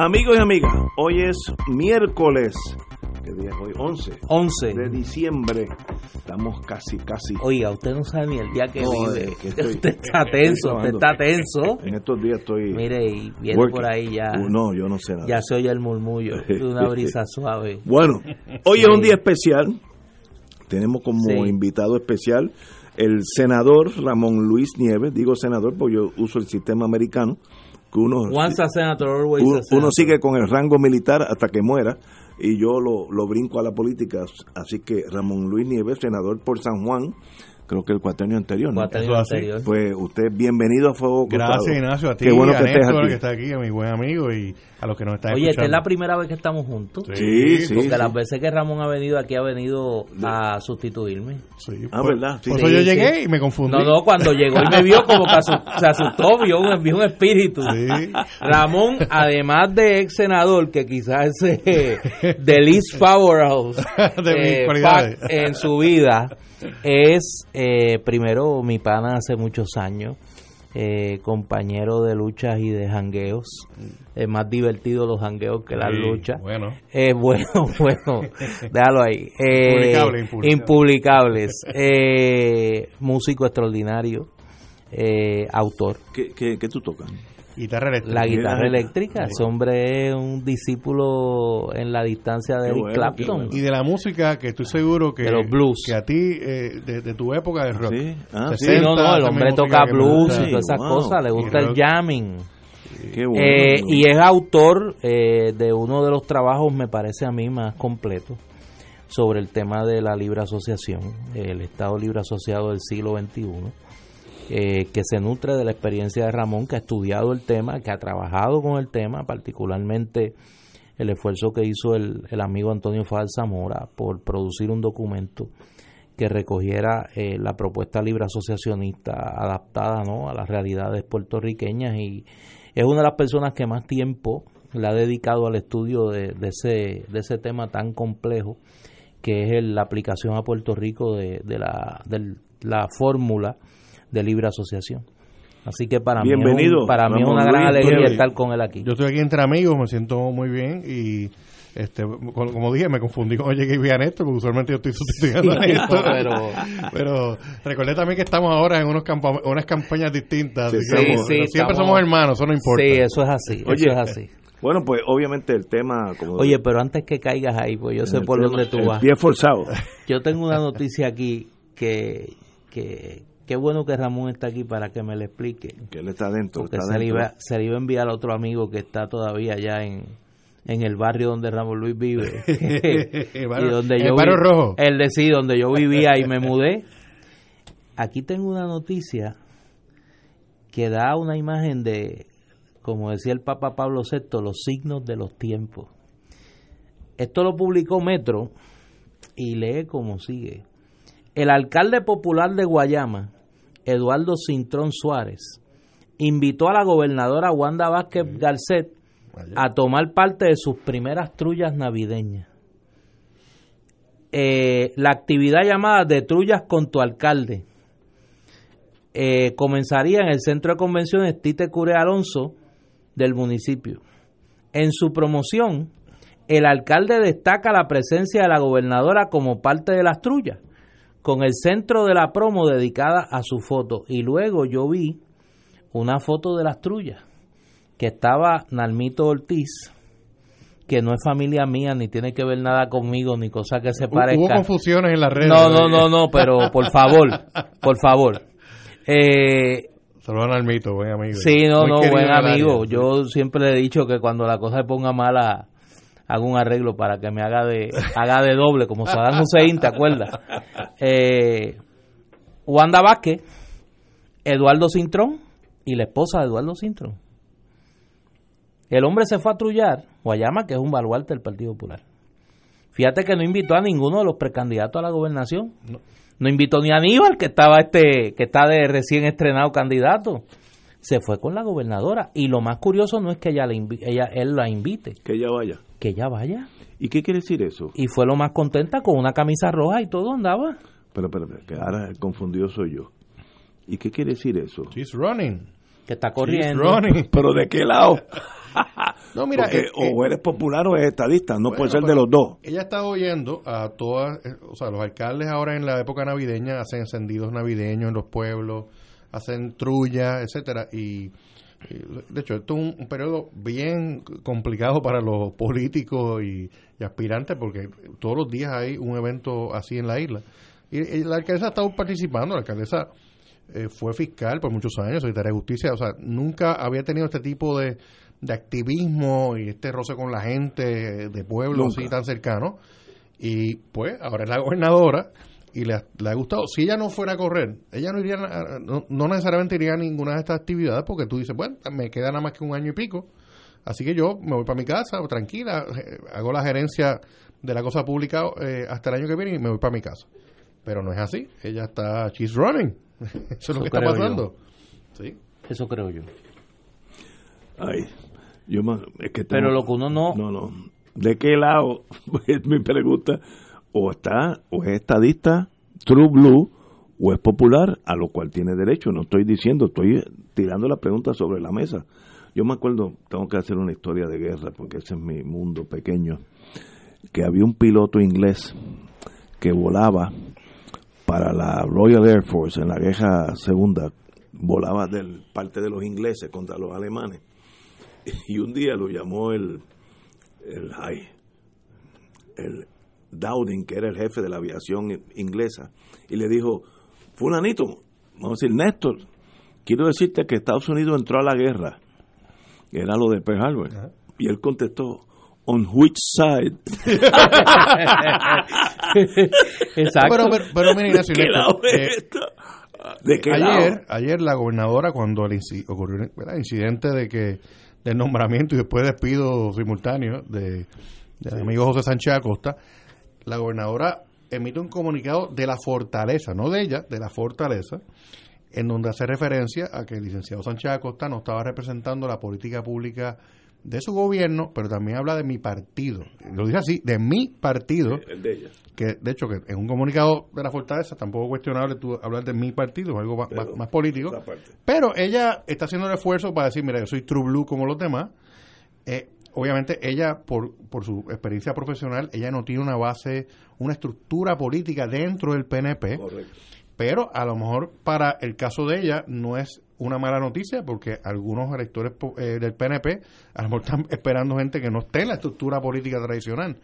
Amigos y amigas, hoy es miércoles. ¿Qué día es hoy? 11. 11. De diciembre. Estamos casi, casi. Oiga, usted no sabe ni el día que No, vive. que estoy- usted está tenso, usted está tenso. En estos días estoy. Mire, y viene working. por ahí ya. Uh, No, yo no sé nada. Ya se oye el murmullo de una brisa suave. Bueno, hoy Sí. es un día especial. Tenemos como Sí. invitado especial el senador Ramón Luis Nieves. Digo senador porque yo uso el sistema americano. Que uno, Once a senator, always uno, a senator. uno sigue con el rango militar hasta que muera y yo lo, lo brinco a la política. Así que Ramón Luis Nieves, senador por San Juan, creo que el cuatrienio anterior. ¿no? Así. anterior. Pues usted, bienvenido a Fuego Cruzado. Gracias, Ignacio, a ti, Qué bueno a que estés Néstor, aquí. que está aquí, a mi buen amigo y a los que nos están Oye, esta es la primera vez que estamos juntos. Sí, sí. Porque sí. las veces que Ramón ha venido aquí ha venido a sustituirme. Sí, Ah, por- ¿verdad? Sí. Por eso Sí, yo sí. llegué y me confundí. No, no, cuando llegó y me vio como que se asustó, vio un, vio un espíritu. Sí. Ramón, además de ex senador, que quizás es eh, the least powerhouse De mis eh, en su vida, es eh, primero mi pana hace muchos años, eh, compañero de luchas y de jangueos. Es más divertido los jangueos que las Sí, luchas. Bueno, Eh, bueno, bueno, déjalo ahí. Eh, Impublicable, impublicable. impublicables. Eh, músico extraordinario, eh, autor. ¿Qué, qué, qué tú tocas? Guitarra eléctrica. La guitarra eléctrica, ese hombre es un discípulo en la distancia de Qué Eric bueno, Clapton. Y de la música que estoy seguro que, De los blues. que a ti, eh, de, de tu época de rock. Sí, ah. Sí, no, no, el 60, hombre toca blues y todas esas wow. cosas, le gusta el jamming. Qué bueno. Eh, y es autor eh, de uno de los trabajos, me parece a mí, más completos sobre el tema de la libre asociación, el Estado Libre Asociado del siglo XXI, eh, que se nutre de la experiencia de Ramón, que ha estudiado el tema, que ha trabajado con el tema, particularmente el esfuerzo que hizo el, el amigo Antonio Fadal Zamora por producir un documento que recogiera eh, la propuesta libre asociacionista adaptada ¿no? a las realidades puertorriqueñas y es una de las personas que más tiempo le ha dedicado al estudio de, de ese, de ese tema tan complejo que es el- la aplicación a Puerto Rico de, de la, del- la fórmula de libre asociación. Así que para mí, es, Bienvenido, un- para mí es una gran alegría estar con él aquí. Yo estoy aquí entre amigos, me siento muy bien y este como dije, me confundí cuando llegué y vi a Néstor, porque usualmente yo estoy sustituyendo a Sí, Néstor. pero- Pero recordé también que estamos ahora en unos campa- unas campañas distintas. Sí, sí, siempre estamos- somos hermanos, eso no importa. Sí, eso es así, Oye, eso es así. Bueno, pues obviamente el tema. Como Oye, pero antes que caigas ahí, pues yo sé por tema- dónde tú vas. Pie forzado. Yo tengo una noticia aquí que, que qué bueno que Ramón está aquí para que me le explique. que él está. Porque está se le, adentro. iba, se le iba a enviar a otro amigo que está todavía allá en, en el barrio donde Ramón Luis vive. Y donde el yo barrio vi- rojo. El de sí, donde yo vivía y me mudé. Aquí tengo una noticia que da una imagen de, como decía el Papa Pablo VI, los signos de los tiempos. Esto lo publicó Metro y lee como sigue. El alcalde popular de Guayama, Eduardo Cintrón Suárez, invitó a la gobernadora Wanda Vázquez Garcet a tomar parte de sus primeras trullas navideñas. Eh, la actividad llamada de trullas con tu alcalde eh, comenzaría en el centro de convenciones Tite Cure Alonso del municipio. En su promoción, el alcalde destaca la presencia de la gobernadora como parte de las trullas, con el centro de la promo dedicada a su foto. Y luego yo vi una foto de las trullas, que estaba Nalmito Ortiz, que no es familia mía, ni tiene que ver nada conmigo, ni cosa que se parezca. Hubo confusiones en las redes. No, no, no, no, pero por favor, por favor. Eh, Saludos al mito, buen amigo. sí, no, Muy no, buen amigo. Yo siempre le he dicho que cuando la cosa se ponga mala, hago un arreglo para que me haga de haga de doble, como Saddam Hussein, ¿te acuerdas? Eh, Wanda Vázquez, Eduardo Cintrón y la esposa de Eduardo Sintron. El hombre se fue a Trullar, Guayama, que es un baluarte del Partido Popular. Fíjate que no invitó a ninguno de los precandidatos a la gobernación. No, invitó ni a Aníbal, que estaba este, que está de recién estrenado candidato. Se fue con la gobernadora. Y lo más curioso no es que ella, le ella él la invite. Que ella vaya. Que ella vaya. ¿Y qué quiere decir eso? Y fue lo más contenta con una camisa roja y todo andaba. Pero, pero, que ahora confundido soy yo. ¿Y qué quiere decir eso? She's running. Que está corriendo. ¿Pero de qué lado? no, mira, eh, o eres popular o eres estadista, no puede ser de los dos. Ella está oyendo a todas, eh, o sea, los alcaldes ahora en la época navideña hacen encendidos navideños en los pueblos, hacen trulla, etcétera, y, de hecho, esto es un, periodo bien complicado para los políticos y, aspirantes porque todos los días hay un evento así en la isla. Y, la alcaldesa ha estado participando, la alcaldesa eh, fue fiscal por muchos años, secretaria de justicia, o sea, nunca había tenido este tipo de, de activismo y este roce con la gente de pueblos así tan cercano. Y pues ahora es la gobernadora y le, ha gustado. Si ella no fuera a correr, ella no iría, no, necesariamente iría a ninguna de estas actividades porque tú dices, bueno, me queda nada más que un año y pico. Así que yo me voy para mi casa, tranquila, hago la gerencia de la cosa pública eh, hasta el año que viene y me voy para mi casa. Pero no es así, ella está, she's running. Eso es lo que está pasando. ¿Sí? Eso creo yo. Ay, yo es que Pero lo que uno no... No, no. ¿De qué lado? Es mi pregunta. O está, o es estadista, true blue, o es popular, a lo cual tiene derecho. No estoy diciendo, estoy tirando la pregunta sobre la mesa. Yo me acuerdo, tengo que hacer una historia de guerra, porque ese es mi mundo pequeño, que había un piloto inglés que volaba para la Royal Air Force en la guerra segunda, volaba del parte de los ingleses contra los alemanes y un día lo llamó el, el, el Dowding, que era el jefe de la aviación inglesa, y le dijo, fulanito, vamos a decir, Néstor, quiero decirte que Estados Unidos entró a la guerra, era lo de Pearl Harbor, y él contestó, on which side. Exacto. Pero, pero, pero mira, Ignacio, ¿De qué ayer, ayer la gobernadora, cuando ocurrió el incidente de que del nombramiento y después despido simultáneo de, del amigo José Sánchez Acosta, la gobernadora emite un comunicado de la fortaleza, no de ella, de la fortaleza, en donde hace referencia a que el licenciado Sánchez Acosta no estaba representando la política pública de su gobierno, pero también habla de mi partido. Lo dice así, de mi partido. de Que de hecho, que en un comunicado de la Fortaleza, tampoco cuestionable tú hablar de mi partido, algo más, político. Pero ella está haciendo el esfuerzo para decir, mira, yo soy true blue como los demás. Eh, obviamente ella, por, por su experiencia profesional, ella no tiene una base, una estructura política dentro del PNP. Pero a lo mejor para el caso de ella no es una mala noticia porque algunos electores eh, del PNP a lo mejor están esperando gente que no esté en la estructura política tradicional.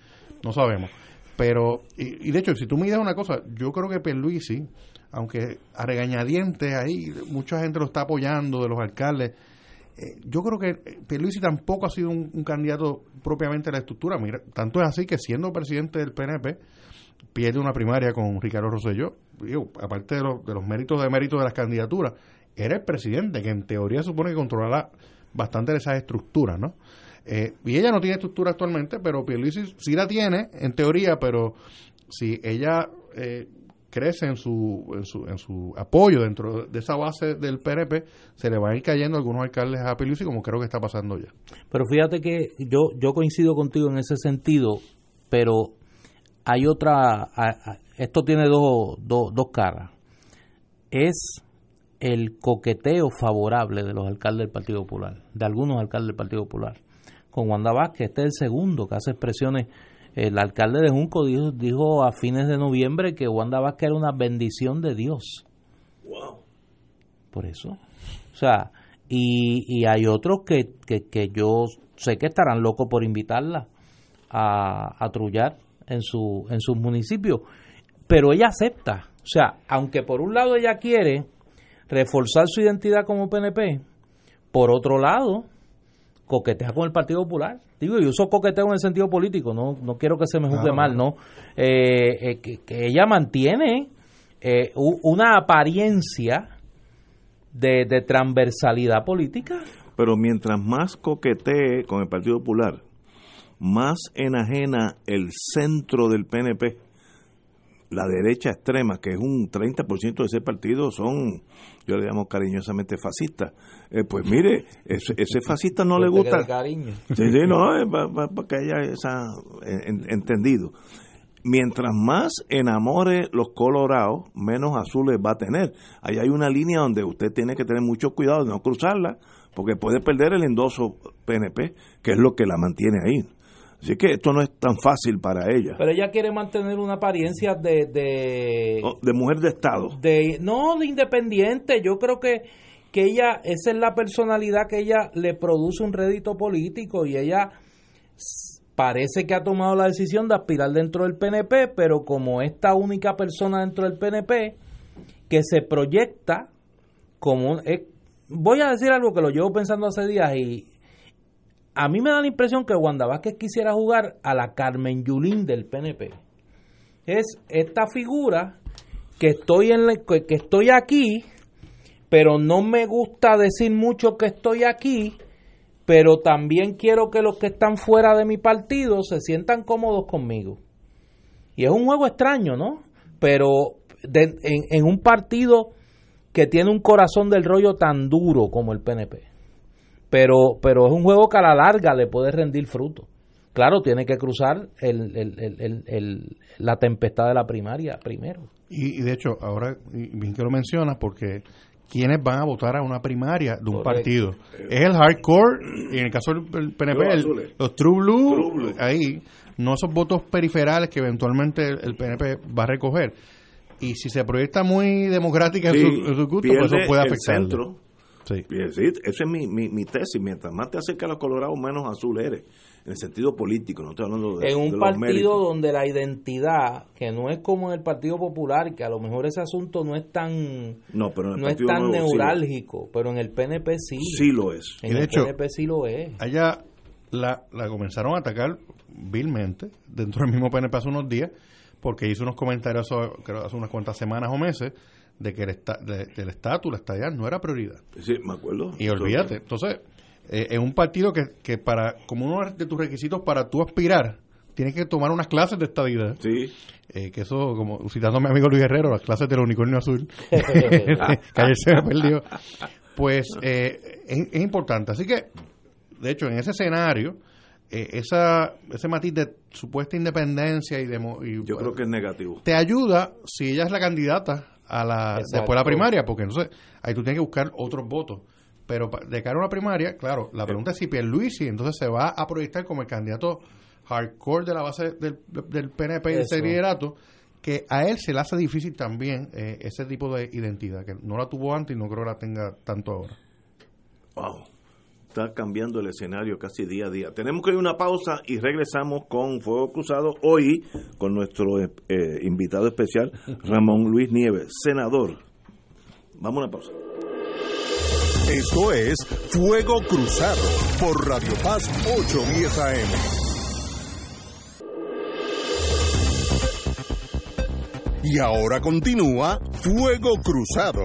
No sabemos. Pero, y, de hecho, si tú miras una cosa, yo creo que Pierluisi, aunque a regañadientes ahí, mucha gente lo está apoyando de los alcaldes, eh, yo creo que Pierluisi tampoco ha sido un, candidato propiamente a la estructura. Mira, tanto es así que siendo presidente del PNP, pierde una primaria con Ricardo Rosselló, aparte de, de los méritos de méritos de las candidaturas, era el presidente, que en teoría supone que controlará bastante de esas estructuras, ¿no? Eh, y ella no tiene estructura actualmente, pero Pierluisi sí la tiene, en teoría, pero si ella eh, crece en su, en su, en su apoyo dentro de esa base del PNP, se le van a ir cayendo algunos alcaldes a Pierluisi, como creo que está pasando ya. Pero fíjate que yo, yo coincido contigo en ese sentido, pero hay otra, esto tiene dos, dos, dos caras. Es el coqueteo favorable de los alcaldes del Partido Popular, de algunos alcaldes del Partido Popular. Con Wanda Vázquez, este es el segundo que hace expresiones. El alcalde de Junco dijo, dijo a fines de noviembre que Wanda Vázquez era una bendición de Dios. Wow. Por eso. O sea, y, y hay otros que, que, yo sé que estarán locos por invitarla a, a trullar en su, en sus municipios. Pero ella acepta. O sea, aunque por un lado ella quiere reforzar su identidad como PNP, por otro lado, coquetea con el Partido Popular. Digo, yo uso coqueteo en el sentido político, no, no quiero que se me juzgue mal, ¿no? Eh, eh, que, ella mantiene eh, una apariencia de, de transversalidad política. Pero mientras más coquetee con el Partido Popular, más enajena el centro del PNP, la derecha extrema, que es un 30% de ese partido, son, yo le llamo cariñosamente fascistas. Eh, pues mire, ese, ese fascista no le gusta. Cariño. Sí, sí, no, es para que haya esa, en- entendido. Mientras más enamore los colorados, menos azules va a tener. Ahí hay una línea donde usted tiene que tener mucho cuidado de no cruzarla, porque puede perder el endoso PNP, que es lo que la mantiene ahí. Así que esto no es tan fácil para ella. Pero ella quiere mantener una apariencia de, de, De mujer de Estado. de no de independiente. Yo creo que que ella esa es la personalidad que ella le produce un rédito político y ella parece que ha tomado la decisión de aspirar dentro del PNP, pero como esta única persona dentro del PNP que se proyecta como un- eh, voy a decir algo que lo llevo pensando hace días y a mí me da la impresión que Wanda Vázquez quisiera jugar a la Carmen Yulín del PNP. Es esta figura que estoy en que, estoy aquí, pero no me gusta decir mucho que estoy aquí, pero también quiero que los que están fuera de mi partido se sientan cómodos conmigo. Y es un juego extraño, ¿no? Pero en, en un partido que tiene un corazón del rollo tan duro como el PNP. Pero, pero es un juego que a la larga le puede rendir fruto. Claro, tiene que cruzar el- el- el- el- el- la tempestad de la primaria primero. Y, y de hecho, ahora, y bien que lo mencionas, porque ¿quiénes van a votar a una primaria de un Correcto. partido? Es el hardcore, y en el caso del PNP, Los el- azules. los true blue, True blue. ahí, no esos votos periferales que eventualmente el, el PNP va a recoger. Y si se proyecta muy democrática en su, en su gusto, pues eso puede el afectar. centro. Sí. Esa es mi, mi, mi tesis. Mientras más te acercas a los colorados, menos azul eres. En el sentido político, no estoy hablando de, en de un los partido méritos. donde la identidad, que no es como en el Partido Popular, que a lo mejor ese asunto no es tan No, pero en el no es tan Nuevo sí lo- neurálgico, pero en el PNP sí. Sí lo es. En Y de el hecho- PNP sí lo es. Allá la, la comenzaron a atacar vilmente dentro del mismo PNP hace unos días porque hizo unos comentarios hace, creo, hace unas cuantas semanas o meses de que el esta- de- del estatus, la estadía no era prioridad. Sí, me acuerdo. Y olvídate. Entonces, eh, en un partido que, que para como uno de tus requisitos para tú aspirar, tienes que tomar unas clases de estadidad. Sí. Eh, que eso, como citando a mi amigo Luis Guerrero, las clases del unicornio azul, que ayer se me perdió, pues eh, es, es importante. Así que, de hecho, en ese escenario, eh, esa, ese matiz de supuesta independencia y, demo- y Yo creo que es negativo. te ayuda si ella es la candidata a la Exacto. después de la primaria, porque entonces ahí tú tienes que buscar otros votos. Pero de cara a una primaria, claro, la pregunta es si Pierluisi entonces se va a proyectar como el candidato hardcore de la base del, del PNP y de ese Eso. liderato, que a él se le hace difícil también eh, ese tipo de identidad, que no la tuvo antes y no creo que la tenga tanto ahora. Wow. Está cambiando el escenario casi día a día. Tenemos que ir a una pausa y regresamos con Fuego Cruzado hoy con nuestro eh, eh, invitado especial, Ramón Luis Nieves, senador. Vamos a una pausa. Esto es Fuego Cruzado por Radio Paz 810 AM. Y ahora continúa Fuego Cruzado.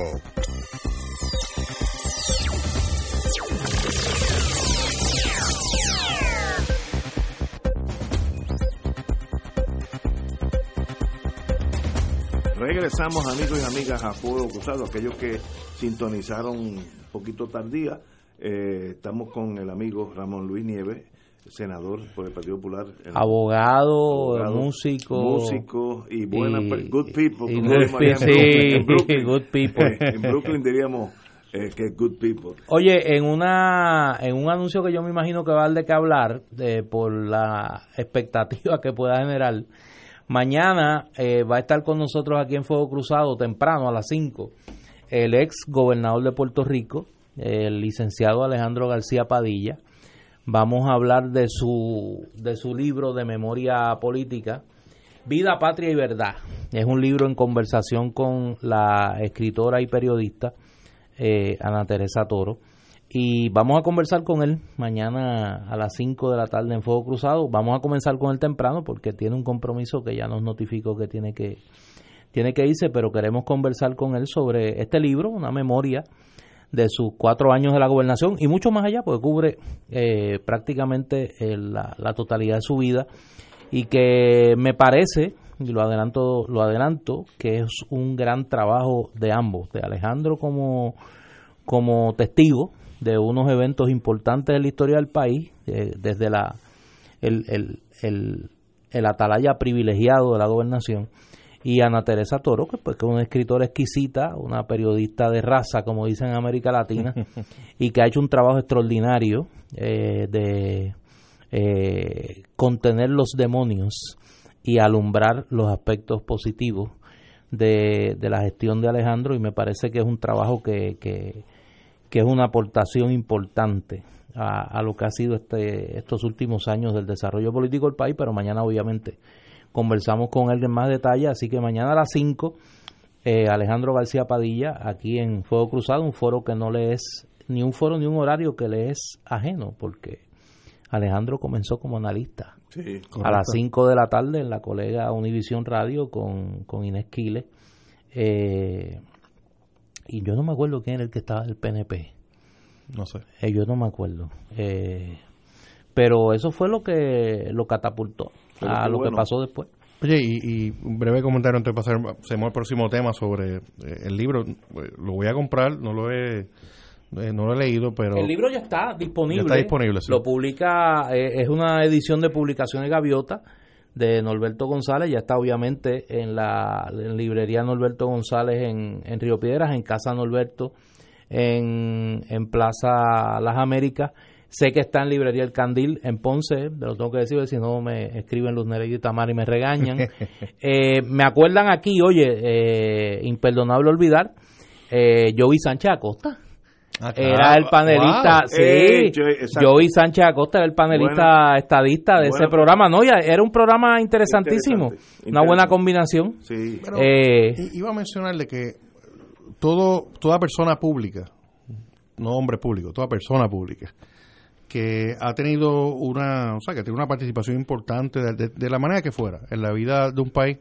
Regresamos amigos y amigas a Fuego Cruzado, aquellos que sintonizaron un poquito tardía. Eh, estamos con el amigo Ramón Luis Nieves, senador por el Partido Popular. Abogado, abogado, músico. músico y buena y- good people. y como good sí, en Brooklyn. good people. Eh, en Brooklyn diríamos eh, que good people. Oye, en una en un anuncio que yo me imagino que va a dar de qué hablar de, por la expectativa que pueda generar, mañana eh, va a estar con nosotros aquí en Fuego Cruzado temprano a las 5 el ex gobernador de Puerto Rico, el licenciado Alejandro García Padilla. Vamos a hablar de su de su libro de memoria política, Vida, Patria y Verdad. Es un libro en conversación con la escritora y periodista eh, Ana Teresa Toro. Y vamos a conversar con él mañana a las 5 de la tarde en Fuego Cruzado. Vamos a comenzar con él temprano porque tiene un compromiso que ya nos notificó que tiene que, tiene que irse, pero queremos conversar con él sobre este libro, una memoria de sus cuatro años de la gobernación y mucho más allá, porque cubre eh, prácticamente eh, la, la, totalidad de su vida y que me parece, y lo adelanto, lo adelanto, que es un gran trabajo de ambos, de Alejandro como, como testigo de unos eventos importantes en la historia del país, eh, desde la el, el, el, el atalaya privilegiado de la gobernación, y Ana Teresa Toro, que, pues, que es una escritora exquisita, una periodista de raza, como dicen en América Latina, y que ha hecho un trabajo extraordinario eh, de eh, contener los demonios y alumbrar los aspectos positivos de, de, la gestión de Alejandro, y me parece que es un trabajo que, que, que es una aportación importante a, a, lo que ha sido este, estos últimos años del desarrollo político del país, pero mañana obviamente conversamos con él en más detalle, así que mañana a las 5, eh, Alejandro García Padilla, aquí en Fuego Cruzado, un foro que no le es ni un foro ni un horario que le es ajeno, porque Alejandro comenzó como analista sí, a las 5 de la tarde en la colega Univisión Radio con, con Inés Quiles. Eh, y yo no me acuerdo quién era el que estaba del PNP. No sé. Eh, yo no me acuerdo. Eh, pero eso fue lo que lo catapultó pero a lo bueno. que pasó después. Oye, y, y, un breve comentario antes de pasar al próximo tema sobre eh, el libro. Lo voy a comprar, no lo he eh, no lo he leído, pero... El libro ya está disponible. Ya está disponible, sí. Lo publica, eh, es una edición de publicaciones Gaviota de Norberto González, ya está obviamente en la en librería Norberto González en, en Río Piedras, en Casa Norberto, en, en Plaza Las Américas Sé que está en librería El Candil en Ponce, lo tengo que decir, si no me escriben los Nereida y Tamar y me regañan. eh, me acuerdan aquí, oye, eh, imperdonable olvidar, eh, Joey Sánchez Acosta. Ah, claro. Era el panelista, wow. sí, eh, Joey Sánchez Acosta era el panelista bueno, estadista de bueno, ese programa, no, ya era un programa interesantísimo, interesante, una buena combinación. Sí. Pero, eh, iba a mencionarle que todo, toda persona pública, no hombre público, toda persona pública, que ha tenido una, o sea, que tiene una participación importante de, de, de, la manera que fuera en la vida de un país,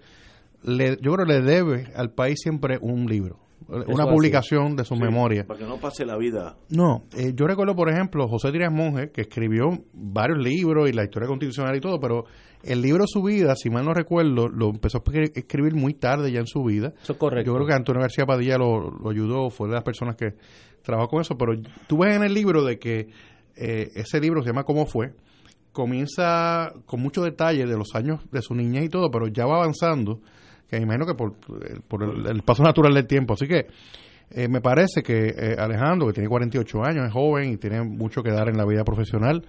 le, yo creo que le debe al país siempre un libro, una publicación así. de sus sí, memorias. Para que no pase la vida. No, eh, yo recuerdo, por ejemplo, José Díaz Monge, que escribió varios libros y la historia constitucional y todo, pero el libro Su Vida, si mal no recuerdo, lo empezó a escribir muy tarde ya en su vida. Eso es correcto. Yo creo que Antonio García Padilla lo, lo ayudó, fue de las personas que trabajó con eso, pero tú ves en el libro de que eh, ese libro se llama ¿Cómo fue? Comienza con mucho detalle de los años de su niñez y todo, pero ya va avanzando, que me imagino que por, por el, el, paso natural del tiempo. Así que eh, me parece que eh, Alejandro, que tiene 48 años, es joven y tiene mucho que dar en la vida profesional,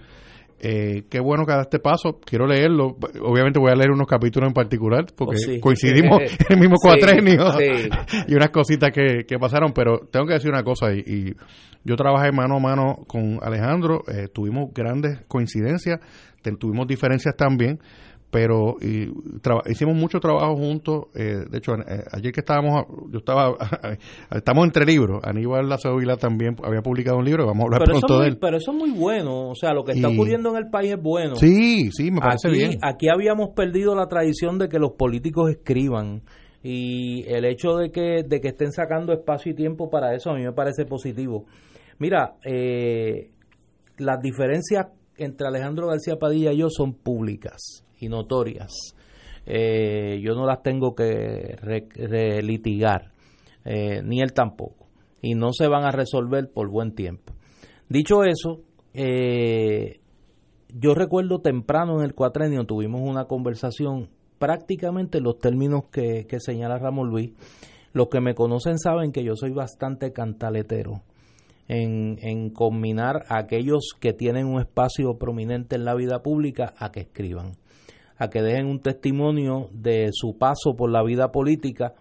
eh, qué bueno que da este paso. Quiero leerlo. Obviamente voy a leer unos capítulos en particular porque oh, sí. coincidimos en el mismo cuatrenio sí, sí. y unas cositas que, que, pasaron. Pero tengo que decir una cosa y, y yo trabajé mano a mano con Alejandro. Eh, tuvimos grandes coincidencias, tuvimos diferencias también pero y, hicimos mucho trabajo juntos. Eh, de hecho, eh, ayer que estábamos, yo estaba, estamos entre libros. Aníbal Lázaro Vila también había publicado un libro, vamos a hablar pero pronto muy, de él. Pero eso es muy bueno, o sea, lo que está y, ocurriendo en el país es bueno. Sí, sí, me parece aquí, bien. Aquí habíamos perdido la tradición de que los políticos escriban y el hecho de que, de que estén sacando espacio y tiempo para eso a mí me parece positivo. Mira, eh, las diferencias entre Alejandro García Padilla y yo son públicas y notorias. Eh, yo no las tengo que re, re litigar, eh, ni él tampoco, y no se van a resolver por buen tiempo. Dicho eso, eh, yo recuerdo temprano en el cuatrenio tuvimos una conversación prácticamente en los términos que, que señala Ramón Luis. Los que me conocen saben que yo soy bastante cantaletero. En, en, combinar a aquellos que tienen un espacio prominente en la vida pública a que escriban a que dejen un testimonio de su paso por la vida política.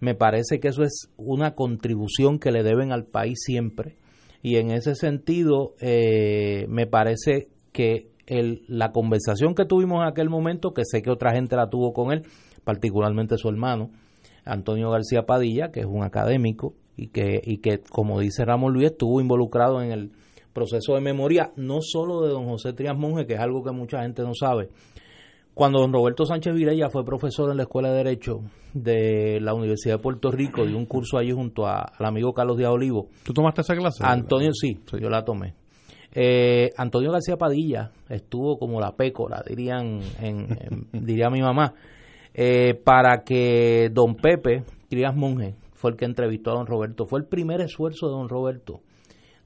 Me parece que eso es una contribución que le deben al país siempre. Y en ese sentido, eh, me parece que el, la conversación que tuvimos en aquel momento, que sé que otra gente la tuvo con él, particularmente su hermano, Antonio García Padilla, que es un académico y que, y que como dice Ramón Luis, estuvo involucrado en el proceso de memoria, no solo de don José Trias Monge, que es algo que mucha gente no sabe, cuando don Roberto Sánchez Virella fue profesor en la Escuela de Derecho de la Universidad de Puerto Rico, dio un curso allí junto a, al amigo Carlos Díaz Olivo. ¿Tú tomaste esa clase? Antonio, sí, yo la tomé. Eh, Antonio García Padilla estuvo como la pécora, dirían, en, diría mi mamá, eh, para que don Pepe Crías Monge fue el que entrevistó a don Roberto. Fue el primer esfuerzo de don Roberto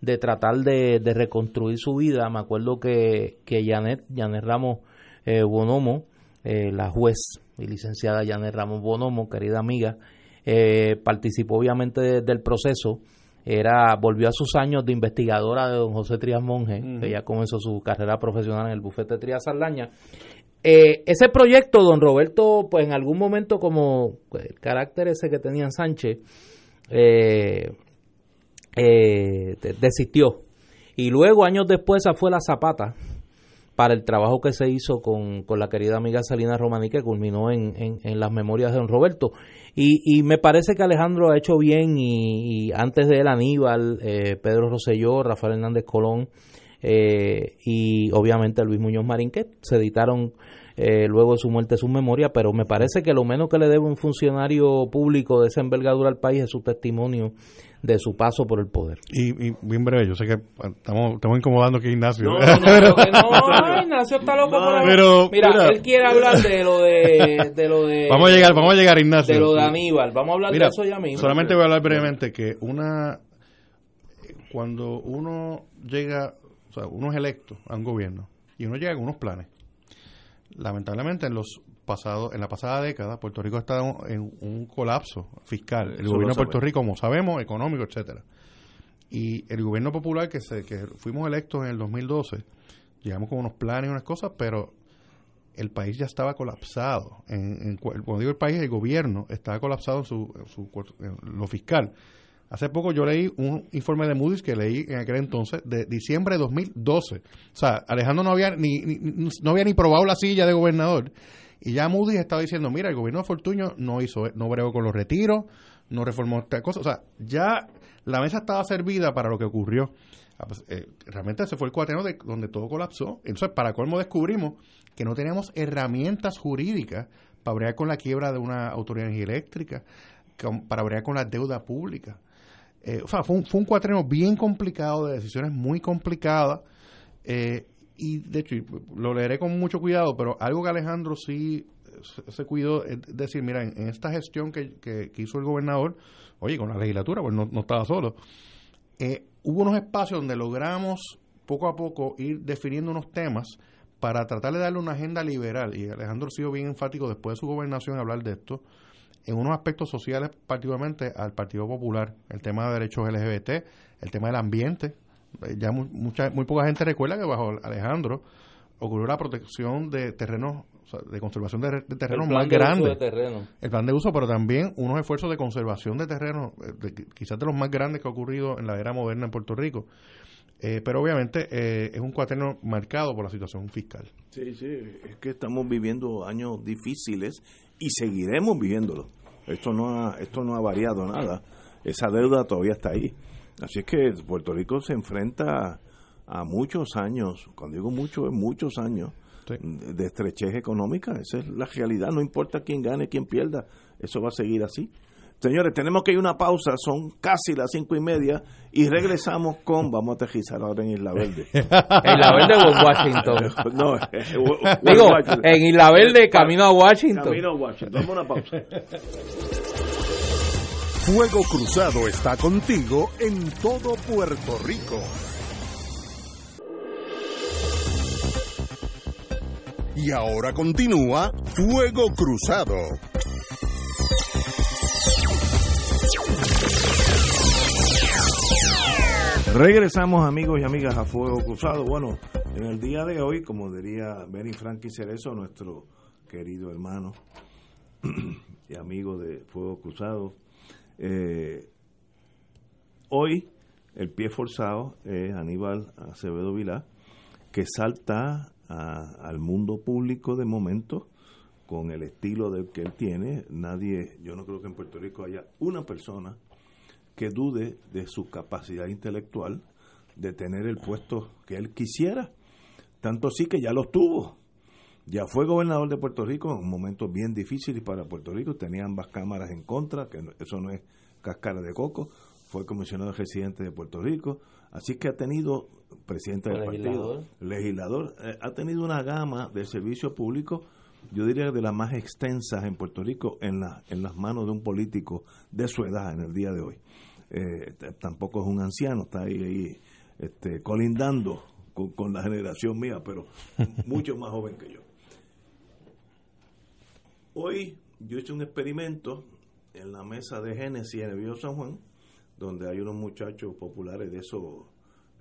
de tratar de, de reconstruir su vida. Me acuerdo que, que Janet, Janet Ramos eh, Bonomo, eh, la juez y licenciada Janet Ramos Bonomo, querida amiga, eh, participó obviamente del proceso. Era, volvió a sus años de investigadora de don José Trías Monge, ya comenzó su carrera profesional en el bufete Trías Saldaña. ese proyecto, don Roberto, pues en algún momento, como el carácter ese que tenía Sánchez, desistió. Y luego, años después, esa fue la zapata para el trabajo que se hizo con, con la querida amiga Salina Romani, que culminó en, en, las memorias de don Roberto. Y, y, me parece que Alejandro ha hecho bien, y, antes de él Aníbal, eh, Pedro Rosselló, Rafael Hernández Colón, eh, y obviamente Luis Muñoz Marín, que se editaron eh, luego de su muerte su memoria, pero me parece que lo menos que le debe un funcionario público de esa envergadura al país es su testimonio de su paso por el poder. Y, bien breve, yo sé que estamos, estamos incomodando aquí Ignacio. No, no, Ignacio está loco por pero, mira, él quiere hablar de lo de, de lo de... Vamos a llegar, vamos a llegar, Ignacio. De lo de Aníbal, vamos a hablar de eso ya mismo. Solamente voy a hablar brevemente que una... Cuando uno llega, o sea, uno es electo a un gobierno y uno llega con unos planes lamentablemente en los pasados en la pasada década Puerto Rico está en un colapso fiscal. El gobierno de Puerto Rico como sabemos económico etcétera. Y el gobierno popular que se que fuimos electos en el 2012 llegamos con unos planes y unas cosas pero el país ya estaba colapsado. En, cuando digo el país el gobierno estaba colapsado en su, en lo fiscal. Hace poco yo leí un informe de Moody's que leí en aquel entonces, de diciembre de 2012. O sea, Alejandro no había ni, no había ni probado la silla de gobernador. Y ya Moody's estaba diciendo, mira, el gobierno de Fortuño no hizo, no bregó con los retiros, no reformó esta cosa. O sea, ya la mesa estaba servida para lo que ocurrió. Ah, pues, eh, realmente ese fue el cuaterno de donde todo colapsó. Entonces, para colmo descubrimos que no teníamos herramientas jurídicas para bregar con la quiebra de una autoridad eléctrica, para bregar con la deuda pública. Eh, o sea, fue un, fue un cuatreno bien complicado, de decisiones muy complicadas. Eh, y de hecho, lo leeré con mucho cuidado, pero algo que Alejandro sí se, cuidó es decir, mira, en, esta gestión que, que, hizo el gobernador, oye, con la legislatura, pues no, no estaba solo, eh, hubo unos espacios donde logramos poco a poco ir definiendo unos temas para tratar de darle una agenda liberal. Y Alejandro ha sido bien enfático después de su gobernación hablar de esto en unos aspectos sociales, particularmente al Partido Popular, el tema de derechos LGBT, el tema del ambiente. Eh, ya mucha, muy poca gente recuerda que bajo Alejandro ocurrió la protección de terrenos, de conservación de, terrenos más grandes. El plan de uso, pero también unos esfuerzos de conservación de terrenos, eh, quizás de los más grandes que ha ocurrido en la era moderna en Puerto Rico. Eh, pero obviamente es un cuaterno marcado por la situación fiscal. Sí, sí, es que estamos viviendo años difíciles y seguiremos viviéndolo. Esto no ha, esto no ha variado nada. Esa deuda todavía está ahí. Así es que Puerto Rico se enfrenta a muchos años, cuando digo mucho, es muchos años de estrechez económica. Esa es la realidad, no importa quién gane, quién pierda, eso va a seguir así. Señores, tenemos que ir a una pausa, son casi las cinco y media y regresamos con, vamos a aterrizar ahora en Isla Verde. Isla Verde o en Washington. no, eh, Digo, en Isla Verde, camino a Washington. Camino a Washington, vamos a una pausa. Fuego Cruzado está contigo en todo Puerto Rico. Y ahora continúa Fuego Cruzado. Regresamos amigos y amigas a Fuego Cruzado. Bueno, en el día de hoy, como diría Benny Frankie Cerezo, nuestro querido hermano y amigo de Fuego Cruzado, eh, hoy el pie forzado es Aníbal Acevedo Vilá, que salta al mundo público de momento con el estilo del que él tiene. Nadie, yo no creo que en Puerto Rico haya una persona que dude de su capacidad intelectual de tener el puesto que él quisiera. Tanto sí que ya lo tuvo. Ya fue gobernador de Puerto Rico en un momento bien difícil para Puerto Rico, tenía ambas cámaras en contra, que eso no es cáscara de coco, fue comisionado residente de Puerto Rico, así que ha tenido, presidente del partido, legislador, eh, ha tenido una gama de servicios públicos, yo diría de las más extensas en Puerto Rico, en, la, en las manos de un político de su edad en el día de hoy. Eh, tampoco es un anciano, está ahí, ahí este, colindando con, la generación mía, pero mucho más joven que yo. Hoy yo hice un experimento en la mesa de Génesis en el Viejo San Juan, donde hay unos muchachos populares de esos,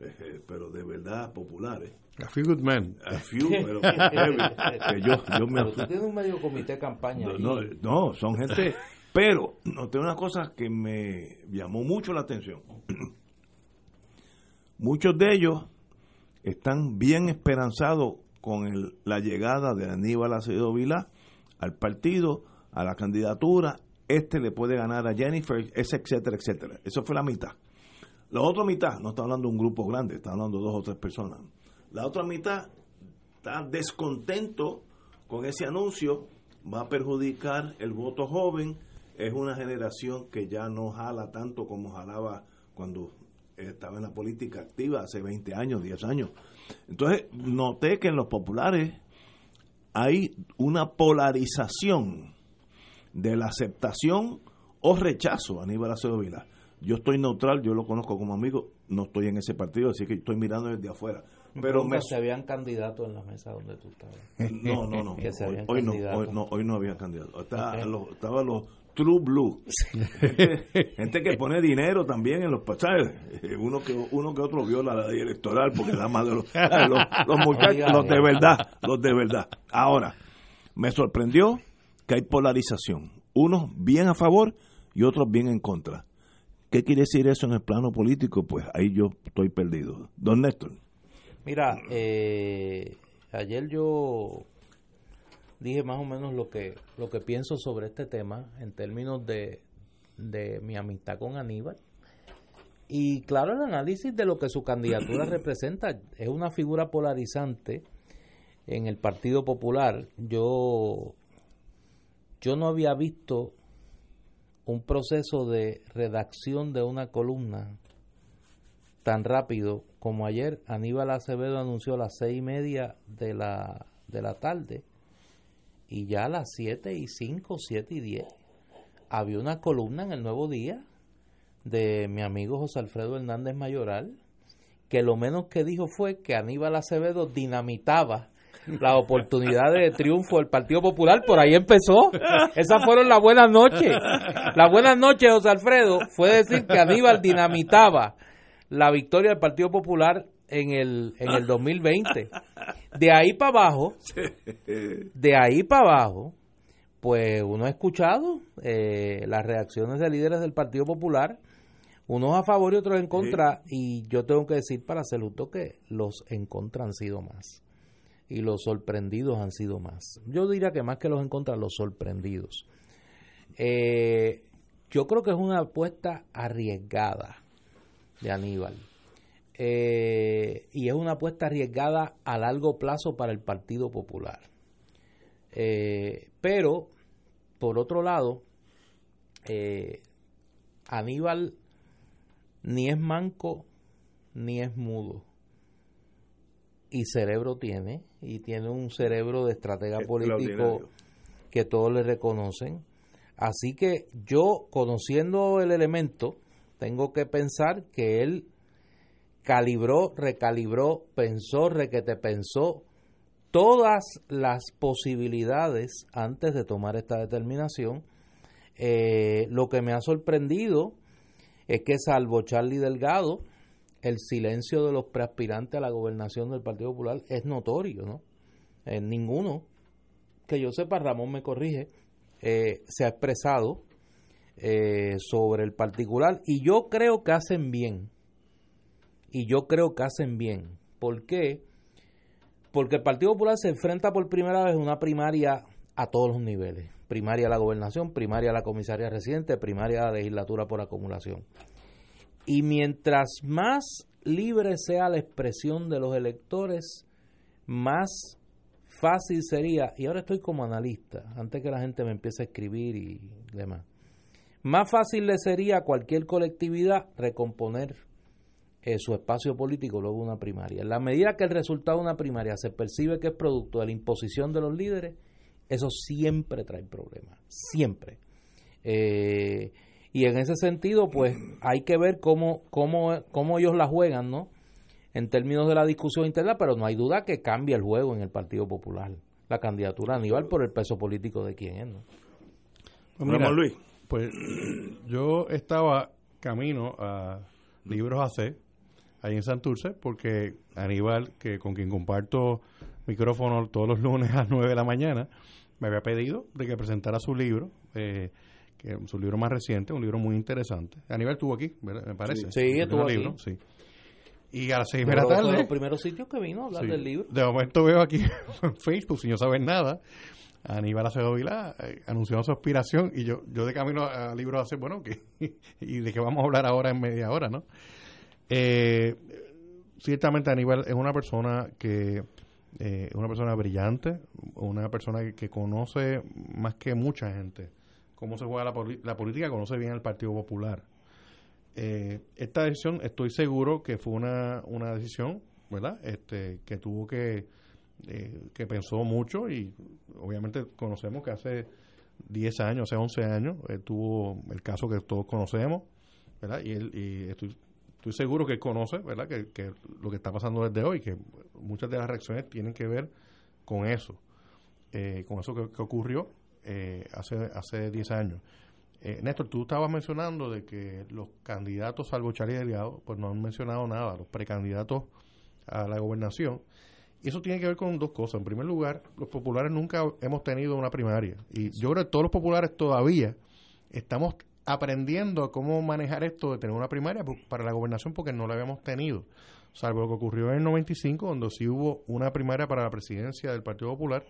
eh, eh, pero de verdad populares. A few good men. A few, pero que yo, yo me... Pero tú tienes un medio comité de campaña. No, no, son gente... Pero noté una cosa que me llamó mucho la atención. Muchos de ellos están bien esperanzados con la llegada de Aníbal Acevedo Vilá al partido, a la candidatura, este le puede ganar a Jennifer, ese, etcétera, etcétera. Eso fue la mitad. La otra mitad, no está hablando de un grupo grande, está hablando de dos o tres personas. La otra mitad está descontento con ese anuncio, va a perjudicar el voto joven, es una generación que ya no jala tanto como jalaba cuando estaba en la política activa hace 20 años, 10 años. Entonces, noté que en los populares hay una polarización de la aceptación o rechazo a Aníbal Acevedo Vila. Yo estoy neutral, yo lo conozco como amigo, no estoy en ese partido, así que estoy mirando desde afuera. Pero me... se habían candidatos en la mesa donde tú estabas. No, no, no. hoy, no, hoy, no, había candidatos. Estaban los True Blue. Gente, que pone dinero también en los pasajes. Uno que, uno que otro viola la ley electoral porque da más de los, los, muchachos, los de verdad, los de verdad. Ahora, me sorprendió que hay polarización. Unos bien a favor y otros bien en contra. ¿Qué quiere decir eso en el plano político? Pues ahí yo estoy perdido. Don Néstor. Mira, eh, ayer yo dije más o menos lo que, lo que pienso sobre este tema en términos de, de mi amistad con Aníbal. Y claro, el análisis de lo que su candidatura representa es una figura polarizante en el Partido Popular. Yo, yo no había visto un proceso de redacción de una columna tan rápido como ayer. Aníbal Acevedo anunció a las seis y media de la, de la tarde y ya a las 7 y 5, 7 y 10 había una columna en el Nuevo Día de mi amigo José Alfredo Hernández Mayoral que lo menos que dijo fue que Aníbal Acevedo dinamitaba la oportunidad de triunfo del Partido Popular, por ahí empezó. Esas fueron las buenas noches. Las buenas noches, José Alfredo, fue decir que Aníbal dinamitaba la victoria del Partido Popular en el, en el 2020. De ahí para abajo, de ahí para abajo, pues uno ha escuchado eh, las reacciones de líderes del Partido Popular, unos a favor y otros en contra, y yo tengo que decir para Celuto que los en contra han sido más y los sorprendidos han sido más. Yo diría que más que los en contra, los sorprendidos. Eh, yo creo que es una apuesta arriesgada de Aníbal. Eh, y es una apuesta arriesgada a largo plazo para el Partido Popular. Eh, pero, por otro lado, eh, Aníbal ni es manco ni es mudo. Y cerebro tiene, y tiene un cerebro de estratega político que todos le reconocen. Así que yo, conociendo el elemento, tengo que pensar que él calibró, recalibró, pensó, requete pensó todas las posibilidades antes de tomar esta determinación. Eh, lo que me ha sorprendido es que salvo Charlie Delgado, el silencio de los preaspirantes a la gobernación del Partido Popular es notorio, ¿no? En ninguno, que yo sepa, Ramón me corrige, eh, se ha expresado eh, sobre el particular y yo creo que hacen bien y yo creo que hacen bien. ¿Por qué? Porque el Partido Popular se enfrenta por primera vez en una primaria a todos los niveles. Primaria a la gobernación, primaria a la comisaría residente, primaria a la legislatura por acumulación. Y mientras más libre sea la expresión de los electores, más fácil sería, y ahora estoy como analista, antes que la gente me empiece a escribir y demás, más fácil le sería a cualquier colectividad recomponer eh, su espacio político luego de una primaria. En la medida que el resultado de una primaria se percibe que es producto de la imposición de los líderes, eso siempre trae problemas, siempre. Eh, y en ese sentido, pues hay que ver cómo, cómo, cómo ellos la juegan, ¿no? En términos de la discusión interna, pero no hay duda que cambia el juego en el Partido Popular, la candidatura a Aníbal por el peso político de quién es, ¿no? Pues, Luis. pues yo estaba camino a Libros AC, ahí en Santurce, porque Aníbal, que con quien comparto micrófono todos los lunes a las 9 de la mañana, me había pedido de que presentara su libro, eh, que es su libro más reciente, un libro muy interesante. Aníbal estuvo aquí, me parece. Sí, estuvo aquí. sí. Y a las seis de la tarde. los primeros sitios que vino a hablar del libro. De momento veo aquí en Facebook, sin no saber nada, Aníbal Acevedo Vilá eh, anunció su aspiración y yo yo de camino al libro hace, bueno, que y de qué vamos a hablar ahora en media hora, ¿no? Eh, ciertamente Aníbal es una persona que eh, una persona brillante, una persona que, conoce más que mucha gente cómo se juega la, política, conoce bien el Partido Popular. Eh, esta decisión, estoy seguro que fue una, una decisión, ¿verdad? Este, que tuvo que, eh, que pensó mucho y obviamente conocemos que hace 10 años, hace 11 años, tuvo el caso que todos conocemos, ¿verdad? Y, él, y estoy estoy seguro que conoce, ¿verdad? Que, lo que está pasando desde hoy, que muchas de las reacciones tienen que ver con eso, eh, con eso que, ocurrió eh, hace hace 10 años. Eh, Néstor, tú estabas mencionando de que los candidatos, salvo Charlie Delgado, pues no han mencionado nada, los precandidatos a la gobernación. Y eso tiene que ver con dos cosas. En primer lugar, los populares nunca hemos tenido una primaria. Y yo creo que todos los populares todavía estamos aprendiendo cómo manejar esto de tener una primaria para la gobernación porque no la habíamos tenido, salvo lo que ocurrió en el 95, donde sí hubo una primaria para la presidencia del Partido Popular,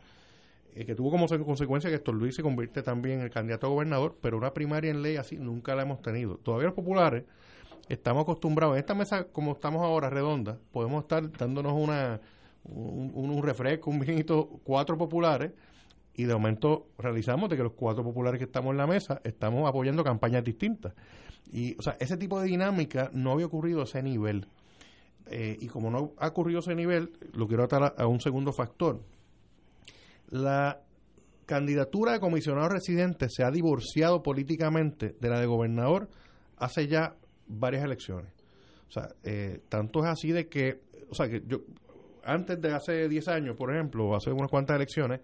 eh, que tuvo como consecuencia que Héctor Luis se convierte también en el candidato a gobernador, pero una primaria en ley así nunca la hemos tenido. Todavía los populares estamos acostumbrados, en esta mesa como estamos ahora redonda, podemos estar dándonos una un, un refresco, un vinito, cuatro populares, y de momento realizamos de que los cuatro populares que estamos en la mesa estamos apoyando campañas distintas. Y, o sea, ese tipo de dinámica no había ocurrido a ese nivel. Eh, y como no ha ocurrido a ese nivel, lo quiero atar a, un segundo factor. La candidatura de comisionado residente se ha divorciado políticamente de la de gobernador hace ya varias elecciones. O sea, eh, tanto es así de que, o sea, que yo, antes de hace 10 años, por ejemplo, hace unas cuantas elecciones,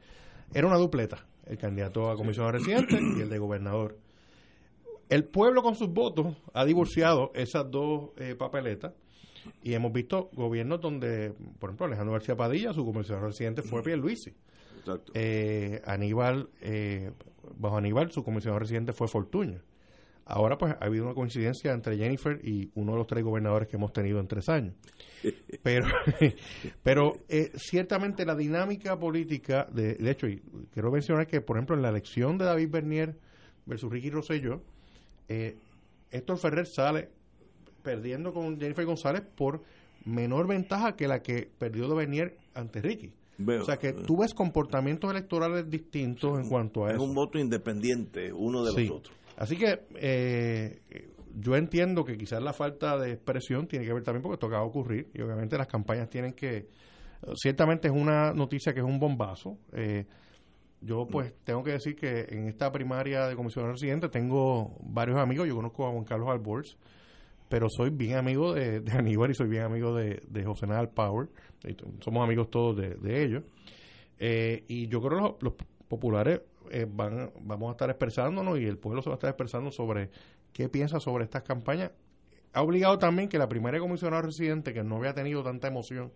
era una dupleta, el candidato a comisionado residente y el de gobernador. El pueblo con sus votos ha divorciado esas dos eh, papeletas y hemos visto gobiernos donde, por ejemplo, Alejandro García Padilla, su comisionado residente fue Pierluisi. Exacto. Eh, Aníbal, eh, bajo Aníbal, su comisionado residente fue Fortuño. Ahora pues ha habido una coincidencia entre Jennifer y uno de los tres gobernadores que hemos tenido en tres años. Pero, pero eh, ciertamente la dinámica política, de, de hecho, y quiero mencionar que por ejemplo en la elección de David Bernier versus Ricky Rosselló, eh, Héctor Ferrer sale perdiendo con Jennifer González por menor ventaja que la que perdió de Bernier ante Ricky. o sea que tú ves comportamientos electorales distintos en cuanto a es eso. Es un voto independiente uno de los otros. Así que eh, yo entiendo que quizás la falta de expresión tiene que ver también porque esto acaba de ocurrir y obviamente las campañas tienen que... Ciertamente es una noticia que es un bombazo. Eh, yo pues tengo que decir que en esta primaria de comisionado residente tengo varios amigos. Yo conozco a Juan Carlos Alborz, pero soy bien amigo de, Aníbal y soy bien amigo de, José Nadal Power. Somos amigos todos de, ellos. Eh, y yo creo que los populares eh, van, vamos a estar expresándonos y el pueblo se va a estar expresando sobre qué piensa sobre estas campañas. Ha obligado también que la primera comisionada residente, que no había tenido tanta emoción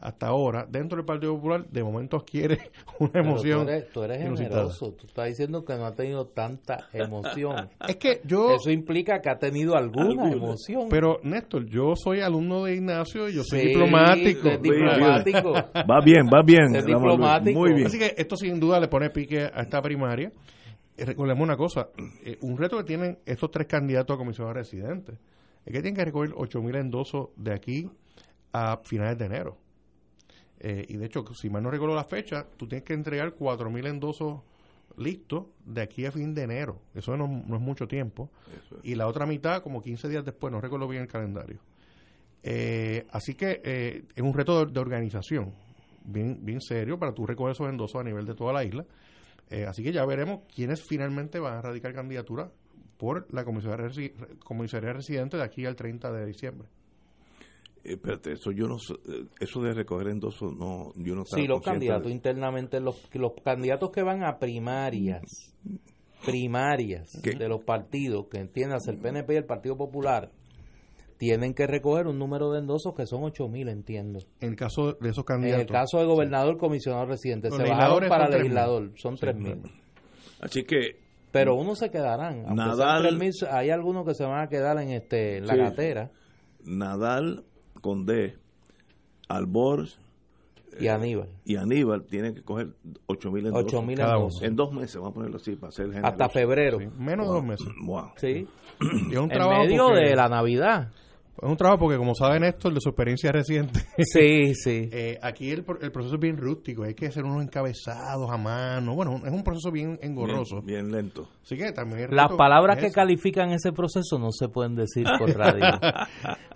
hasta ahora, dentro del Partido Popular, de momento adquiere una emoción. tú eres, generoso, tú estás diciendo que no ha tenido tanta emoción. es que yo. Eso implica que ha tenido alguna, emoción. Pero, Néstor, yo soy alumno de Ignacio y yo soy diplomático. diplomático. va bien, va bien. Es diplomático. Muy bien. Así que esto sin duda le pone pique a esta primaria. Eh, recordemos una cosa: eh, un reto que tienen estos tres candidatos a comisionados residentes es que tienen que recoger 8.000 endosos de aquí a finales de enero. Eh, y de hecho, si mal no recuerdo la fecha, tú tienes que entregar 4.000 endosos listos de aquí a fin de enero. Eso no, no es mucho tiempo. Y la otra mitad, como 15 días después, no recuerdo bien el calendario. Eh, así que eh, es un reto de, organización bien, bien serio para tú recoger esos endosos a nivel de toda la isla. Eh, así que ya veremos quiénes finalmente van a radicar candidatura por la comisaría residente de aquí al 30 de diciembre. Eh, espérate, eso yo no eh, eso de recoger endosos no yo no Sí, los candidatos internamente los los candidatos que van a primarias primarias de los partidos, que entiendas el PNP y el Partido Popular tienen que recoger un número de endosos que son 8.000, entiendo. En el caso de esos candidatos. En el caso de gobernador, comisionado residente, se bajaron para legislador, son 3.000. Así que pero uno se quedarán. Nadal, hay algunos que se van a quedar en este en la gatera. Nadal con D, Albor y Aníbal. Y Aníbal tiene que coger 8 mil en, en dos meses, vamos a ponerlo así, para ser Hasta febrero. menos de dos meses. Sí. en medio de la Navidad. Es un trabajo porque, como saben esto, de su experiencia reciente. Sí, sí. Eh, aquí el, el, proceso es bien rústico, hay que hacer unos encabezados a mano. Bueno, es un proceso bien engorroso. Bien, lento. Así que también Las palabras que califican ese proceso no se pueden decir por radio.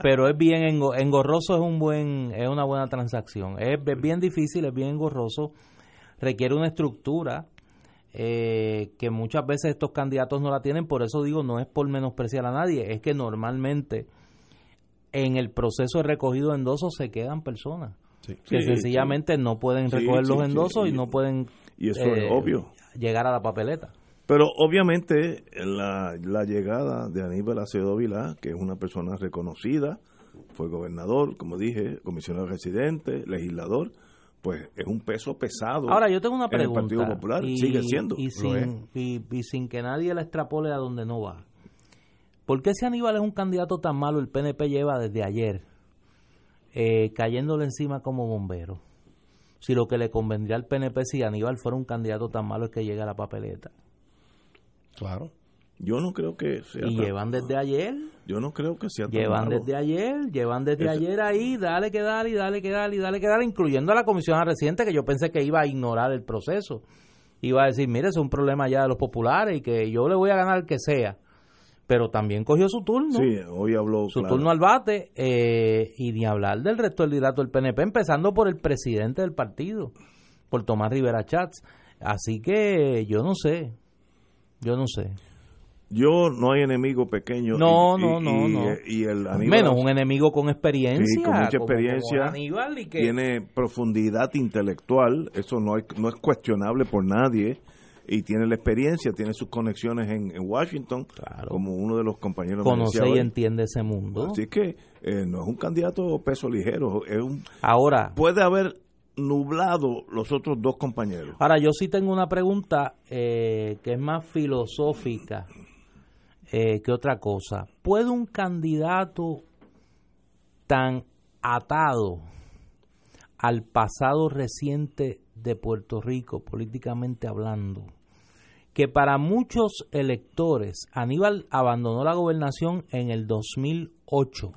pero es bien engorroso, es, un buen, es una buena transacción. Es, bien difícil, es bien engorroso. Requiere una estructura eh, que muchas veces estos candidatos no la tienen. Por eso digo, no es por menospreciar a nadie, es que normalmente en el proceso de recogido de endosos se quedan personas. Que sencillamente no pueden recoger los endosos y no pueden y eso es eh, obvio. llegar a la papeleta. Pero obviamente la, la llegada de Aníbal Acevedo Vilá que es una persona reconocida fue gobernador como dije comisionado residente legislador pues es un peso pesado ahora yo tengo una pregunta el Partido Popular sigue siendo. y sin, y sin que nadie la extrapole a donde no va ¿Por qué si Aníbal es un candidato tan malo, el PNP lleva desde ayer eh, cayéndole encima como bombero? Si lo que le convendría al PNP si Aníbal fuera un candidato tan malo es que llegue a la papeleta. Claro. Yo no creo que sea. Y llevan desde ayer. Yo no creo que sea. Llevan desde ayer, llevan desde ayer ahí, dale que dale, y dale que dale, y dale que dale, incluyendo a la comisión reciente que yo pensé que iba a ignorar el proceso. Iba a decir, mire, es un problema ya de los populares y que yo le voy a ganar que sea pero también cogió su turno. Sí, hoy habló. Su turno al bate eh, y ni hablar del resto del liderato del PNP, empezando por el presidente del partido, por Tomás Rivera Chats. Así que yo no sé, yo no sé. Yo no hay enemigo pequeño. No, no, no, no. Y el Menos un enemigo con experiencia. Sí, con mucha experiencia. Tiene profundidad intelectual. Eso no, hay, no es cuestionable por nadie y tiene la experiencia, tiene sus conexiones en, Washington, como uno de los compañeros. Conoce y entiende ese mundo. Así que eh, no es un candidato peso ligero, es un... Ahora... Puede haber nublado los otros dos compañeros. Ahora, yo sí tengo una pregunta eh, que es más filosófica eh, que otra cosa. ¿Puede un candidato tan atado al pasado reciente de Puerto Rico, políticamente hablando, que para muchos electores, Aníbal abandonó la gobernación en el 2008.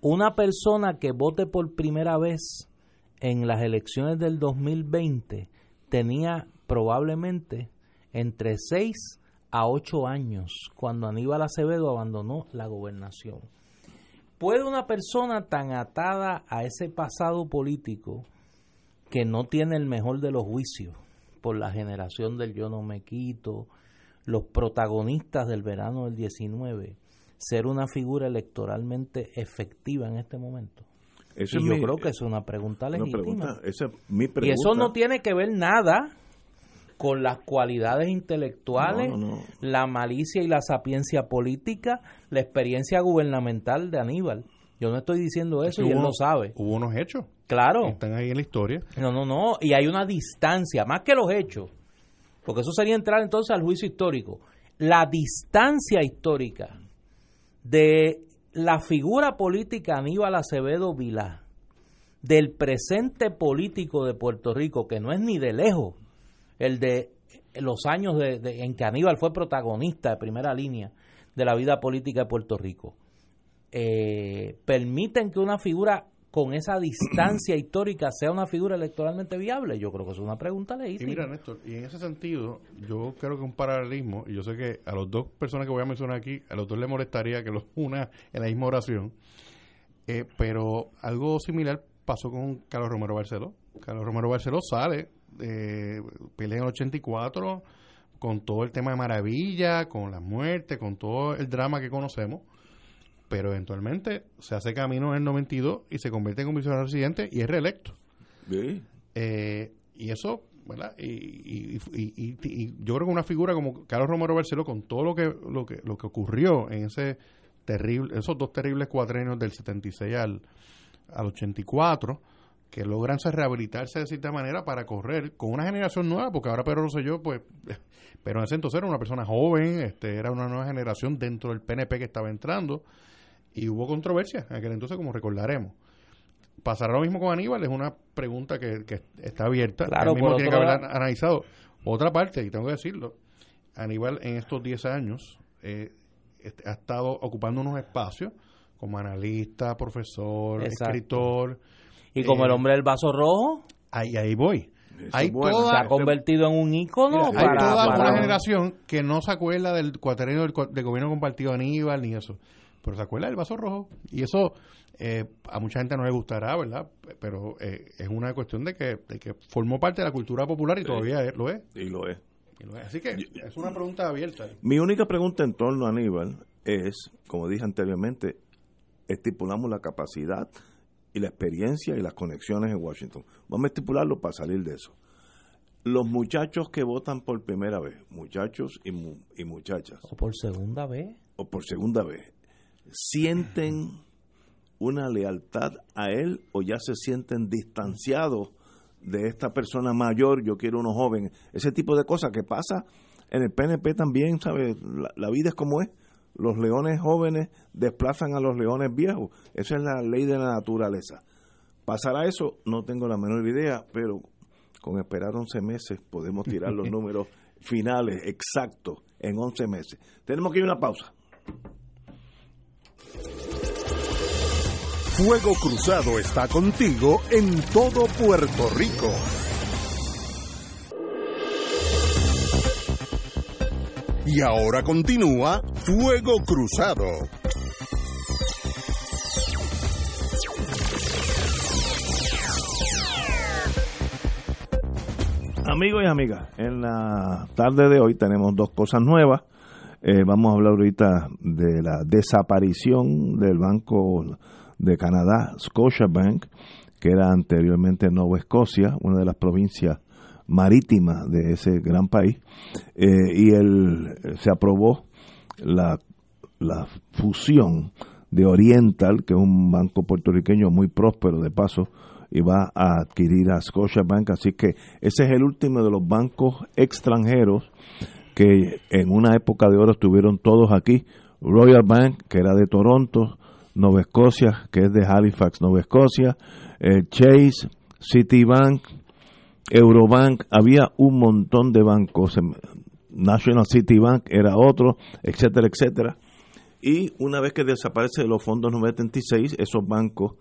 Una persona que vote por primera vez en las elecciones del 2020 tenía probablemente entre 6 a 8 años cuando Aníbal Acevedo abandonó la gobernación. ¿Puede una persona tan atada a ese pasado político que no tiene el mejor de los juicios por la generación del yo no me quito, los protagonistas del verano del 19, ser una figura electoralmente efectiva en este momento? Eso y yo creo que es una pregunta legítima. Y eso no tiene que ver nada con las cualidades intelectuales, la malicia y la sapiencia política, la experiencia gubernamental de Aníbal. Yo no estoy diciendo eso y él lo sabe. Hubo unos hechos. Claro. Están ahí en la historia. No, no, no. Y hay una distancia, más que los hechos. Porque eso sería entrar entonces al juicio histórico. La distancia histórica de la figura política Aníbal Acevedo Vilá, del presente político de Puerto Rico, que no es ni de lejos el de los años en que Aníbal fue protagonista de primera línea de la vida política de Puerto Rico eh, permiten que una figura con esa distancia histórica sea una figura electoralmente viable? Yo creo que es una pregunta legítima. Y mira, Néstor, y en ese sentido, yo creo que un paralelismo, y yo sé que a las dos personas que voy a mencionar aquí, a los dos les molestaría que los una en la misma oración, eh, pero algo similar pasó con Carlos Romero Barceló. Carlos Romero Barceló sale, eh, pelea en el 84 con todo el tema de Maravilla, con la muerte, con todo el drama que conocemos pero eventualmente se hace camino en el 92 y se convierte en comisionado residente y es reelecto. Eh, y eso, ¿verdad? Y, yo creo que una figura como Carlos Romero Barceló, con todo lo que, lo que, lo que ocurrió en ese terrible, esos dos terribles cuatrenios del 76 al, al 84, que logran rehabilitarse de cierta manera para correr con una generación nueva, porque ahora Pedro Rosselló, pues, pero en ese entonces era una persona joven, este, era una nueva generación dentro del PNP que estaba entrando, y hubo controversia en aquel entonces, como recordaremos. ¿Pasará lo mismo con Aníbal? Es una pregunta que, está abierta. Claro, mismo tiene que haber analizado. Otra parte, y tengo que decirlo, Aníbal en estos 10 años eh, ha estado ocupando unos espacios como analista, profesor, escritor. Y como el eh, hombre del vaso rojo. Ahí, ahí voy. se ha convertido en un ícono hay toda una generación que no se acuerda del cuaternario del, del, gobierno compartido Aníbal ni eso pero se acuerda del vaso rojo. Y eso eh, a mucha gente no le gustará, ¿verdad? Pero eh, es una cuestión de que, de que formó parte de la cultura popular y todavía lo es. Y lo es. Así que es una pregunta abierta. Mi única pregunta en torno a Aníbal es, como dije anteriormente, estipulamos la capacidad y la experiencia y las conexiones en Washington. Vamos a estipularlo para salir de eso. Los muchachos que votan por primera vez, muchachos y, y muchachas. ¿O por segunda vez? O por segunda vez sienten una lealtad a él o ya se sienten distanciados de esta persona mayor, yo quiero uno joven, ese tipo de cosas que pasa en el PNP también, ¿sabes? La, vida es como es. Los leones jóvenes desplazan a los leones viejos. Esa es la ley de la naturaleza. ¿Pasará eso? No tengo la menor idea, pero con esperar 11 meses podemos tirar los números finales exactos en 11 meses. Tenemos que ir a una pausa. Fuego Cruzado está contigo en todo Puerto Rico. Y ahora continúa Fuego Cruzado. Amigos y amigas, en la tarde de hoy tenemos dos cosas nuevas. Eh, vamos a hablar ahorita de la desaparición del Banco de Canadá, Scotiabank, que era anteriormente Nueva Escocia, una de las provincias marítimas de ese gran país, eh, y el, se aprobó la, la fusión de Oriental, que es un banco puertorriqueño muy próspero de paso, y va a adquirir a Scotiabank, así que ese es el último de los bancos extranjeros que en una época de oro estuvieron todos aquí, Royal Bank, que era de Toronto, Nueva Escocia, que es de Halifax, Nueva Escocia, eh, Chase, Citibank, Eurobank, había un montón de bancos, National City Bank era otro, etcétera, etcétera. Y una vez que desaparece de los fondos 976, esos bancos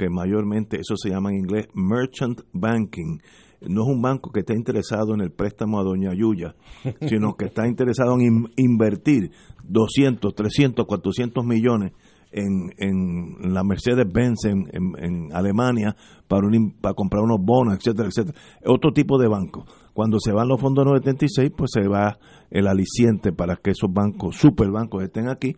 que mayormente, eso se llama en inglés merchant banking, no es un banco que esté interesado en el préstamo a Doña Yuya, sino que está interesado en invertir 200, 300, 400 millones en, en la Mercedes-Benz en, en, Alemania para, para comprar unos bonos, etcétera, etcétera. Otro tipo de banco. Cuando se van los fondos 976, pues se va el aliciente para que esos bancos, superbancos, estén aquí.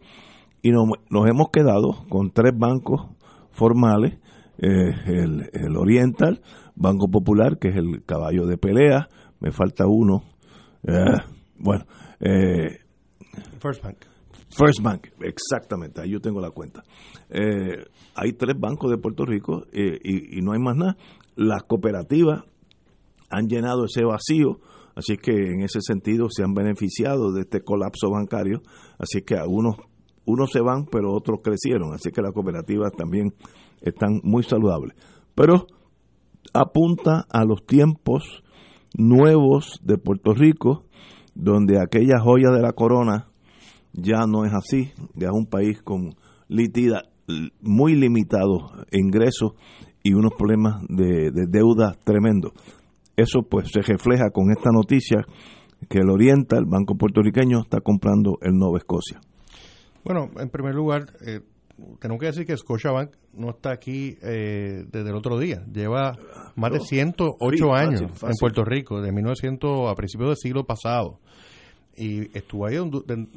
Y nos, nos hemos quedado con tres bancos formales, eh, el, el Oriental, Banco Popular, que es el caballo de pelea, me falta uno. Eh, bueno, eh, First Bank. First Bank, exactamente, ahí yo tengo la cuenta. Eh, hay tres bancos de Puerto Rico eh, y, no hay más nada. Las cooperativas han llenado ese vacío, así que en ese sentido se han beneficiado de este colapso bancario, así que algunos unos se van, pero otros crecieron, así que las cooperativas también están muy saludables. Pero apunta a los tiempos nuevos de Puerto Rico, donde aquella joya de la corona ya no es así, ya es un país con muy limitados ingresos y unos problemas de, deuda tremendos. Eso pues se refleja con esta noticia que el Oriental, el banco puertorriqueño, está comprando el Nueva Escocia. Bueno, en primer lugar, eh, tengo que decir que Scotiabank no está aquí eh, desde el otro día. Lleva más de 108 años en Puerto Rico, de 1900 a principios del siglo pasado. Y estuvo ahí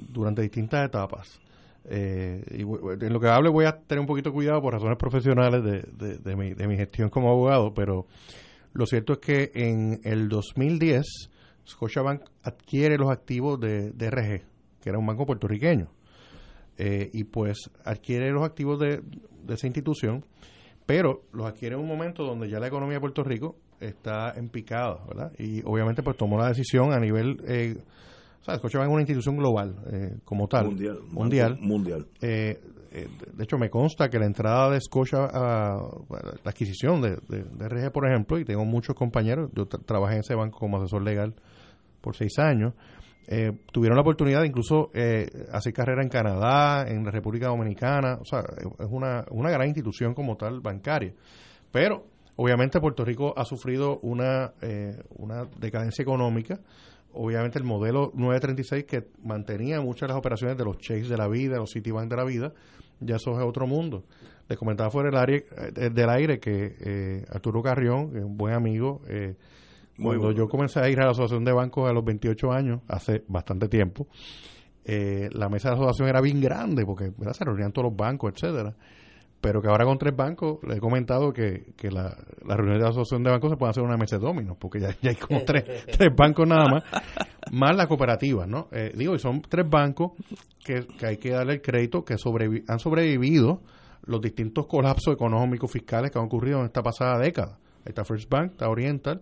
durante distintas etapas. Eh, y en lo que hable voy a tener un poquito cuidado por razones profesionales de, de, mi, de mi gestión como abogado, pero lo cierto es que en el 2010 Scotiabank adquiere los activos de DRG, que era un banco puertorriqueño, eh, y pues adquiere los activos de, esa institución, pero los adquiere en un momento donde ya la economía de Puerto Rico está en picada, ¿verdad? Y obviamente pues tomó la decisión a nivel... Eh, o sea, Scotiabank es una institución global eh, como tal. Mundial. Mundial. mundial. Eh, eh, de hecho, me consta que la entrada de Scotia a, la adquisición de, de, RG, por ejemplo, y tengo muchos compañeros, yo trabajé en ese banco como asesor legal por seis años, eh, tuvieron la oportunidad de incluso eh, hacer carrera en Canadá, en la República Dominicana, o sea, es una, una gran institución como tal bancaria. Pero, obviamente, Puerto Rico ha sufrido una, una decadencia económica obviamente el modelo 936 que mantenía muchas de las operaciones de los Chase de la vida, los Citibank de la vida, ya eso es otro mundo. Les comentaba fuera del aire, eh, del aire que eh, Arturo Carrión, un buen amigo, cuando yo comencé a ir a la Asociación de Bancos a los 28 años, hace bastante tiempo, eh, la mesa de la asociación era bien grande porque se reunían todos los bancos, etcétera pero que ahora con tres bancos le he comentado que, que la, la reunión de la asociación de bancos se puede hacer una mesa de dominos, porque ya, hay como tres, tres bancos nada más, más la cooperativa, ¿no? Eh, digo, y son tres bancos que, hay que darle el crédito que han sobrevivido los distintos colapsos económicos fiscales que han ocurrido en esta pasada década. Ahí está First Bank, está Oriental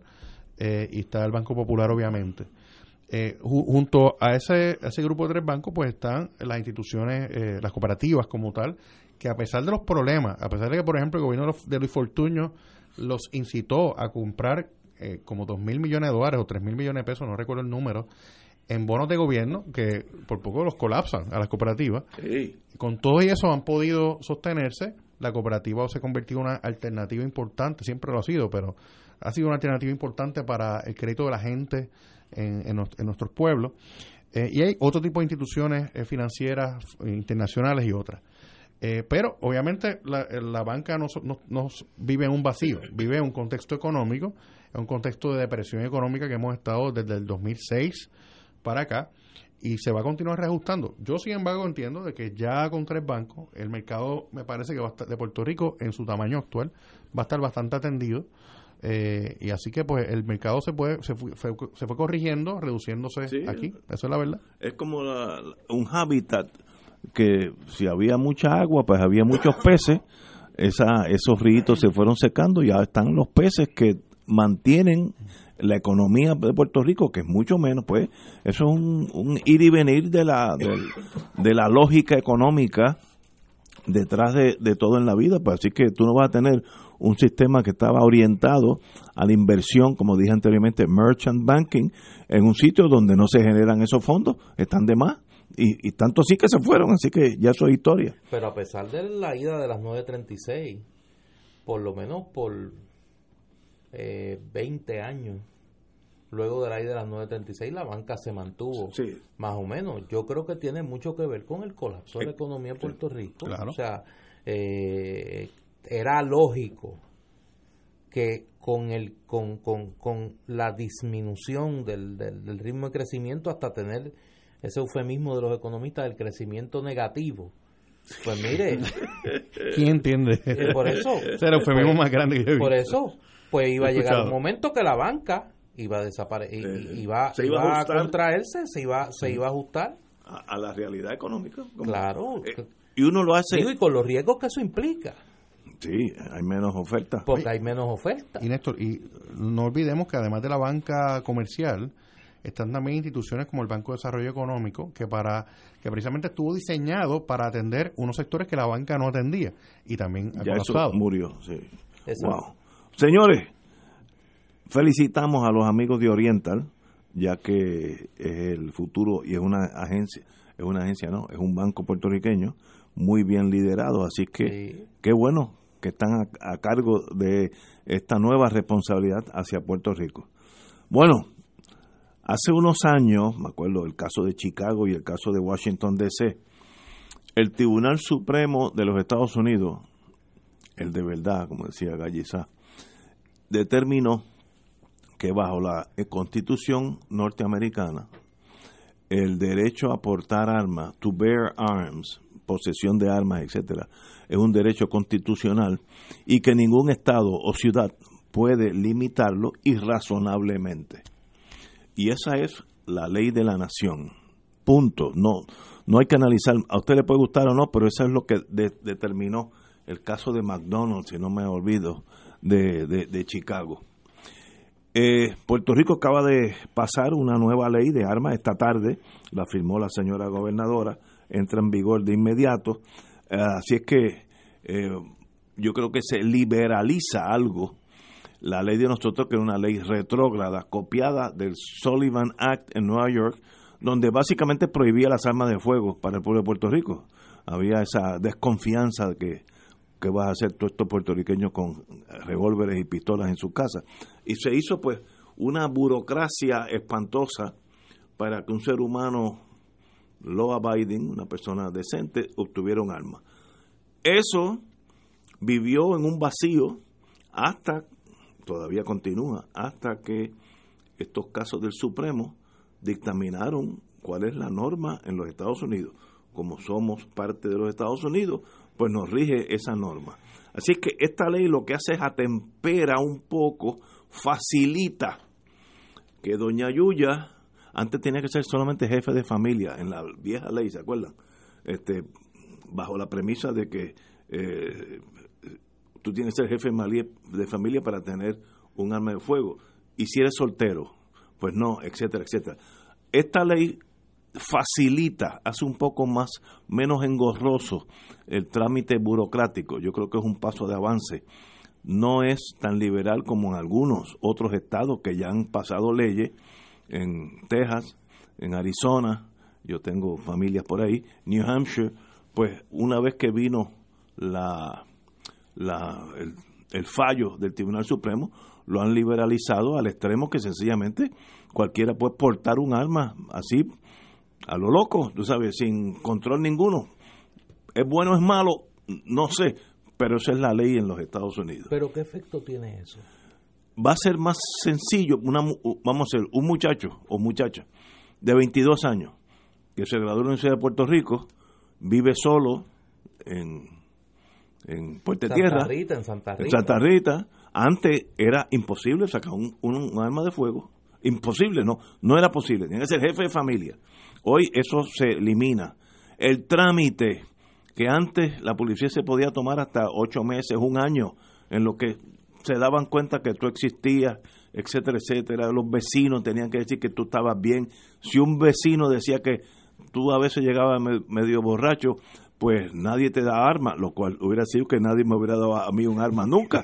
eh, y está el Banco Popular, obviamente. Eh, junto a ese, a ese grupo de tres bancos, pues están las instituciones, eh, las cooperativas como tal, que a pesar de los problemas, a pesar de que, por ejemplo, el gobierno de Luis Fortuño los incitó a comprar eh, como 2 mil millones de dólares o 3 mil millones de pesos, no recuerdo el número, en bonos de gobierno que por poco los colapsan a las cooperativas. Con todo eso han podido sostenerse. La cooperativa se ha convertido en una alternativa importante, siempre lo ha sido, pero ha sido una alternativa importante para el crédito de la gente en, en, nuestros pueblos. Eh, y hay otro tipo de instituciones eh, financieras internacionales y otras. Eh, pero obviamente la, banca no, vive en un vacío, vive en un contexto económico, en un contexto de depresión económica que hemos estado desde el 2006 para acá y se va a continuar reajustando. Yo, sin embargo, entiendo de que ya con tres bancos, el mercado me parece que va de Puerto Rico, en su tamaño actual, va a estar bastante atendido. Eh, y así que pues el mercado se puede se fue, se fue corrigiendo, reduciéndose aquí. Eso es la verdad. Es como un hábitat que si había mucha agua, pues había muchos peces, esa, esos ríos se fueron secando y ya están los peces que mantienen la economía de Puerto Rico, que es mucho menos, pues eso es un, ir y venir de la, de, la lógica económica detrás de, de, todo en la vida, pues así que tú no vas a tener un sistema que estaba orientado a la inversión, como dije anteriormente, merchant banking, en un sitio donde no se generan esos fondos, están de más. Y, tanto sí que se fueron, así que ya eso es historia. Pero a pesar de la ida de las 9.36, por lo menos por eh, 20 años, luego de la ida de las 9.36, la banca se mantuvo más o menos. Yo creo que tiene mucho que ver con el colapso de la economía de Puerto Rico. O sea, eh, era lógico que con el con, con, con la disminución del, del ritmo de crecimiento hasta tener ese eufemismo de los economistas del crecimiento negativo. Pues mire. ¿Quién entiende? Eh, por eso. Ese el eufemismo más grande que he Por eso, pues iba a llegar un momento que la banca iba a desaparecer, iba, iba, a, contraerse, se iba, se iba a ajustar. A, la realidad económica. claro. Eh, y uno lo hace. y con los riesgos que eso implica. Sí, hay menos ofertas. Porque hay menos ofertas. Y Néstor, y no olvidemos que además de la banca comercial, están también instituciones como el Banco de Desarrollo Económico, que para que precisamente estuvo diseñado para atender unos sectores que la banca no atendía y también ha ya eso murió, sí. Wow. Señores, felicitamos a los amigos de Oriental, ya que es el futuro y es una agencia, es una agencia, no, es un banco puertorriqueño muy bien liderados. Así que qué bueno que están a, cargo de esta nueva responsabilidad hacia Puerto Rico. Bueno, hace unos años, me acuerdo el caso de Chicago y el caso de Washington, D.C., el Tribunal Supremo de los Estados Unidos, el de verdad, como decía Gallizá, determinó que bajo la Constitución norteamericana, el derecho a portar armas, to bear arms, posesión de armas, etcétera, es un derecho constitucional y que ningún estado o ciudad puede limitarlo irrazonablemente. Y esa es la ley de la nación. Punto. No, no hay que analizar. A usted le puede gustar o no, pero eso es lo que determinó el caso de McDonald's, si no me olvido, de, de, Chicago. Eh, Puerto Rico acaba de pasar una nueva ley de armas esta tarde, la firmó la señora gobernadora, entra en vigor de inmediato. Eh, así es que eh, yo creo que se liberaliza algo la ley de nosotros, que es una ley retrógrada, copiada del Sullivan Act en Nueva York, donde básicamente prohibía las armas de fuego para el pueblo de Puerto Rico. Había esa desconfianza de que, que vas a hacer todos estos puertorriqueños con revólveres y pistolas en su casa. Y se hizo pues una burocracia espantosa para que un ser humano law abiding, una persona decente, obtuviera un arma. Eso vivió en un vacío hasta, todavía continúa, hasta que estos casos del Supremo dictaminaron cuál es la norma en los Estados Unidos. Como somos parte de los Estados Unidos, pues nos rige esa norma. Así que esta ley lo que hace es atempera un poco, facilita que doña Yuya, antes tenía que ser solamente jefe de familia, en la vieja ley, ¿se acuerdan? Este, bajo la premisa de que eh, tú tienes que ser jefe de familia para tener un arma de fuego. Y si eres soltero, pues no, etcétera, etcétera. Esta ley facilita, hace un poco más, menos engorroso el trámite burocrático. Yo creo que es un paso de avance. No es tan liberal como en algunos otros estados que ya han pasado leyes, en Texas, en Arizona, yo tengo familias por ahí, New Hampshire, pues una vez que vino la, la el fallo del Tribunal Supremo, lo han liberalizado al extremo que sencillamente cualquiera puede portar un arma así a lo loco, tú sabes, sin control ninguno. ¿Es bueno o es malo? No sé, pero esa es la ley en los Estados Unidos. ¿Pero qué efecto tiene eso? Va a ser más sencillo, una, vamos a ser un muchacho o muchacha de 22 años que se graduó en la Universidad de Puerto Rico, vive solo en, en Puerto Tierra, en Santa Rita. En Santa Rita, antes era imposible sacar un, arma de fuego. Imposible, no, no era posible. Tiene que ser jefe de familia. Hoy eso se elimina. El trámite que antes la policía se podía tomar hasta ocho meses, un año, en lo que se daban cuenta que tú existías, etcétera, etcétera. Los vecinos tenían que decir que tú estabas bien. Si un vecino decía que tú a veces llegabas medio borracho, pues nadie te da arma, lo cual hubiera sido que nadie me hubiera dado a mí un arma nunca.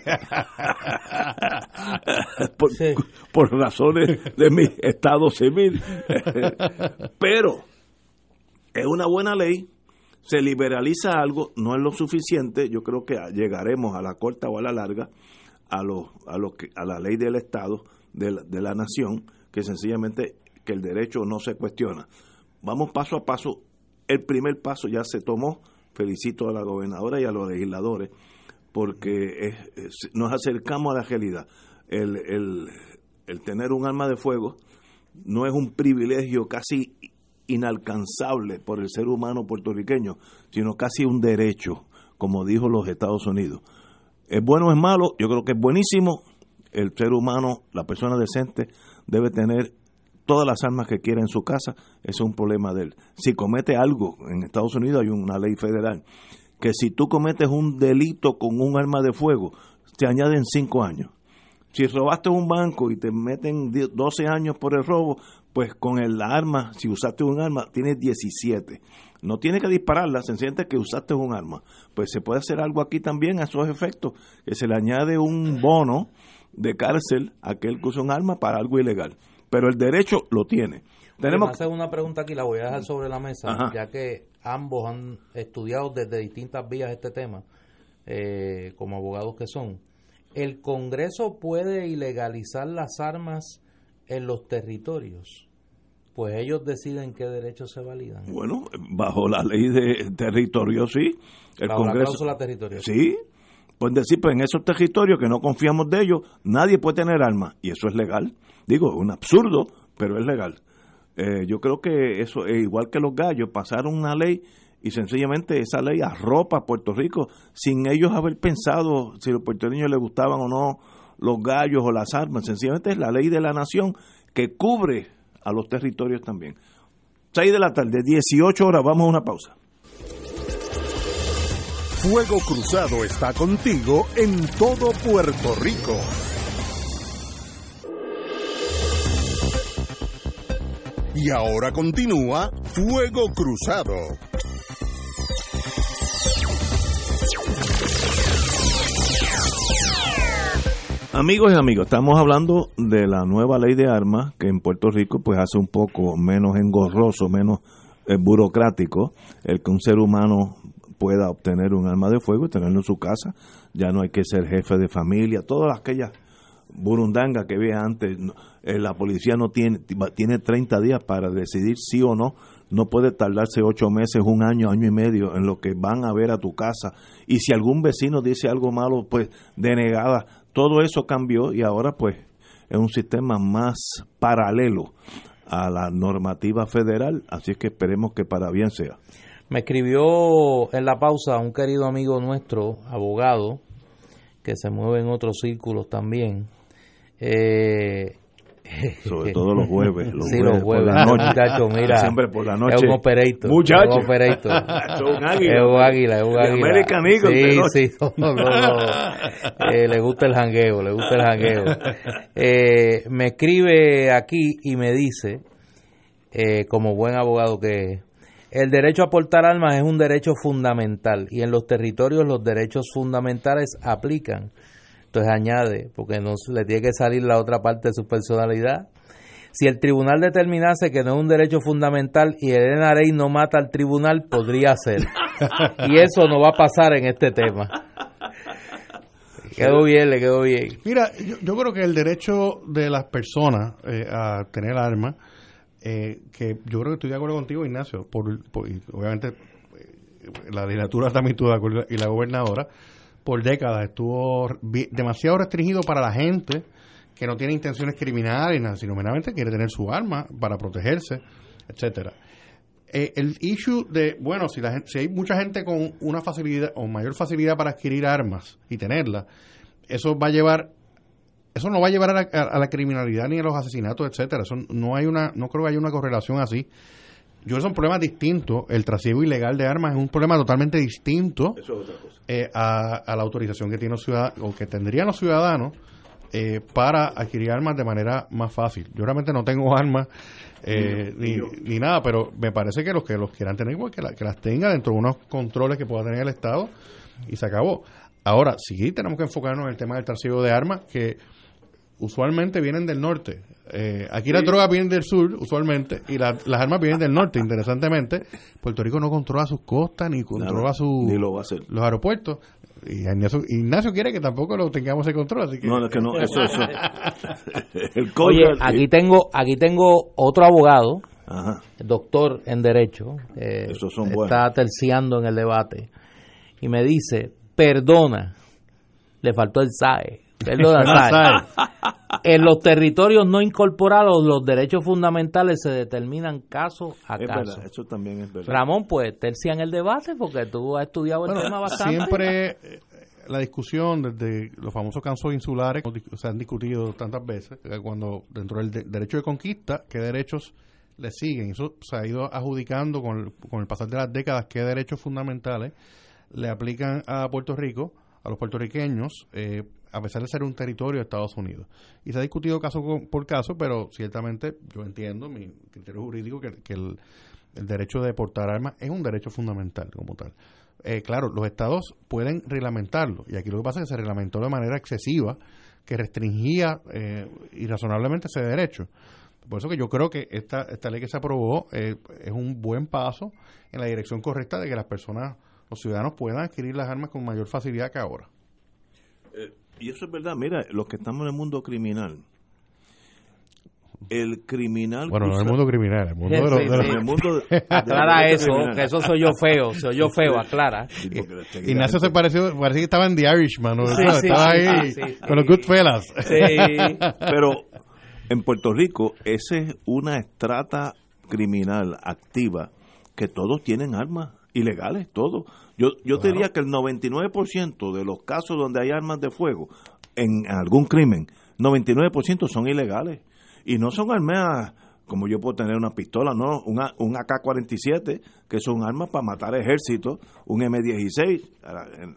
por, razones de mi estado civil. Pero es una buena ley, se liberaliza algo, no es lo suficiente, yo creo que llegaremos a la corta o a la larga a, lo, a, lo que, a la ley del Estado, de la, de la nación, que sencillamente que el derecho no se cuestiona. Vamos paso a paso el primer paso ya se tomó. Felicito a la gobernadora y a los legisladores porque nos acercamos a la realidad. El, el, tener un arma de fuego no es un privilegio casi inalcanzable por el ser humano puertorriqueño, sino casi un derecho, como dijo los Estados Unidos. ¿Es bueno o es malo? Yo creo que es buenísimo. El ser humano, la persona decente, debe tener todas las armas que quiera en su casa, ese es un problema de él. Si comete algo, en Estados Unidos hay una ley federal, que si tú cometes un delito con un arma de fuego, te añaden cinco años. Si robaste un banco y te meten 12 años por el robo, pues con el arma, si usaste un arma, tienes 17. No tiene que dispararla, se siente que usaste un arma. Pues se puede hacer algo aquí también a esos efectos, que se le añade un bono de cárcel a aquel que usa un arma para algo ilegal pero el derecho lo tiene. Tenemos hacer una pregunta aquí, la voy a dejar sobre la mesa, ya que ambos han estudiado desde distintas vías este tema, eh, como abogados que son. ¿El Congreso puede ilegalizar las armas en los territorios? Pues ellos deciden qué derechos se validan. Bueno, bajo la ley de territorio, sí. El bajo Congreso, la cláusula territorial. Sí. Pueden decir, pues en esos territorios que no confiamos de ellos, nadie puede tener armas. Y eso es legal. Digo, es un absurdo, pero es legal. Eh, yo creo que eso, es igual que los gallos, pasaron una ley y sencillamente esa ley arropa a Puerto Rico sin ellos haber pensado si a los puertorriqueños les gustaban o no los gallos o las armas. Sencillamente es la ley de la nación que cubre a los territorios también. 6 de la tarde, 18 horas, vamos a una pausa. Fuego Cruzado está contigo en todo Puerto Rico. Y ahora continúa Fuego Cruzado. Amigos y amigos, estamos hablando de la nueva ley de armas que en Puerto Rico pues hace un poco menos engorroso, menos eh, burocrático el que un ser humano pueda obtener un arma de fuego y tenerlo en su casa. Ya no hay que ser jefe de familia, todas aquellas burundangas que había antes. Eh, la policía no tiene, tiene 30 días para decidir sí o no. No puede tardarse ocho meses, un año, año y medio en lo que van a ver a tu casa. Y si algún vecino dice algo malo, pues denegada todo eso cambió y ahora pues es un sistema más paralelo a la normativa federal, así es que esperemos que para bien sea. Me escribió en la pausa un querido amigo nuestro, abogado, que se mueve en otros círculos también, eh, sobre todo los jueves. Los sí, jueves, los jueves. Por la noche. Muchacho, mira. Siempre por la noche. Es un operator. Muchacho. Es un operator. es un águila. Es un águila, es un águila. American Eagle. Sí, sí. No, no, no. Eh, le gusta el jangueo, le gusta el jangueo. Eh, me escribe aquí y me dice, eh, como buen abogado que es, el derecho a portar armas es un derecho fundamental y en los territorios los derechos fundamentales aplican entonces añade, porque no le tiene que salir la otra parte de su personalidad. Si el tribunal determinase que no es un derecho fundamental y Elena Rey no mata al tribunal, podría ser. y eso no va a pasar en este tema. Quedó bien, le quedó bien. Mira, yo, creo que el derecho de las personas eh, a tener armas, eh, que yo creo que estoy de acuerdo contigo, Ignacio, por, obviamente eh, la legislatura también estuvo de acuerdo y la gobernadora, por décadas estuvo demasiado restringido para la gente que no tiene intenciones criminales, sino meramente quiere tener su arma para protegerse, etcétera. Eh, el issue de, bueno, si, la si hay mucha gente con una facilidad o mayor facilidad para adquirir armas y tenerlas, eso va a llevar, eso no va a llevar a la, la, criminalidad ni a los asesinatos, etcétera. Eso no hay una, no creo que haya una correlación así. Yo son problemas distintos. El trasiego ilegal de armas es un problema totalmente distinto eh, a, la autorización que tiene los ciudadanos o que tendrían los ciudadanos eh, para adquirir armas de manera más fácil. Yo realmente no tengo armas eh, ni, nada, pero me parece que los que los quieran tener, igual pues, que, que las tenga dentro de unos controles que pueda tener el Estado y se acabó. Ahora, sí tenemos que enfocarnos en el tema del trasiego de armas, que usualmente vienen del norte. Eh, aquí las drogas vienen del sur, usualmente, y las armas vienen del norte, interesantemente. Puerto Rico no controla sus costas, ni controla su, los aeropuertos. Y Ignacio, quiere que tampoco lo tengamos en control, así que... No, es que no, eso, eso. Oye, aquí tengo, aquí tengo otro abogado, doctor en Derecho, eh, está terciando en el debate, y me dice, perdona, le faltó el SAE en los territorios no incorporados, los derechos fundamentales se determinan caso a caso. eso también es verdad. Ramón, pues tercia en el debate porque tú has estudiado el tema bastante. Siempre eh, la discusión desde los famosos casos insulares se han discutido tantas veces, eh, cuando dentro del derecho de conquista, qué derechos le siguen. Eso se ha ido adjudicando con con el pasar de las décadas, qué derechos fundamentales le aplican a Puerto Rico, a los puertorriqueños, eh, a pesar de ser un territorio de Estados Unidos. Y se ha discutido caso por caso, pero ciertamente yo entiendo, mi criterio jurídico, que, el, derecho de portar armas es un derecho fundamental como tal. Eh, claro, los estados pueden reglamentarlo, y aquí lo que pasa es que se reglamentó de manera excesiva que restringía eh, irrazonablemente ese derecho. Por eso que yo creo que esta, esta ley que se aprobó eh, es un buen paso en la dirección correcta de que las personas, los ciudadanos puedan adquirir las armas con mayor facilidad que ahora. Eh, y eso es verdad, mira, los que estamos en el mundo criminal, el criminal. Bueno, no en el mundo criminal, el mundo de los. Sí, El mundo aclara eso, que eso soy yo feo, soy yo feo, aclara. Y Ignacio se pareció, parecía que estaba en The Irishman, ¿no? estaba ahí con los Goodfellas. Sí. Pero en Puerto Rico, esa es una estrata criminal activa que todos tienen armas ilegales, todos. Yo, yo diría que el 99% de los casos donde hay armas de fuego en algún crimen, 99% son ilegales. Y no son armas como yo puedo tener una pistola, no, una, un AK-47, que son armas para matar ejércitos, un M16,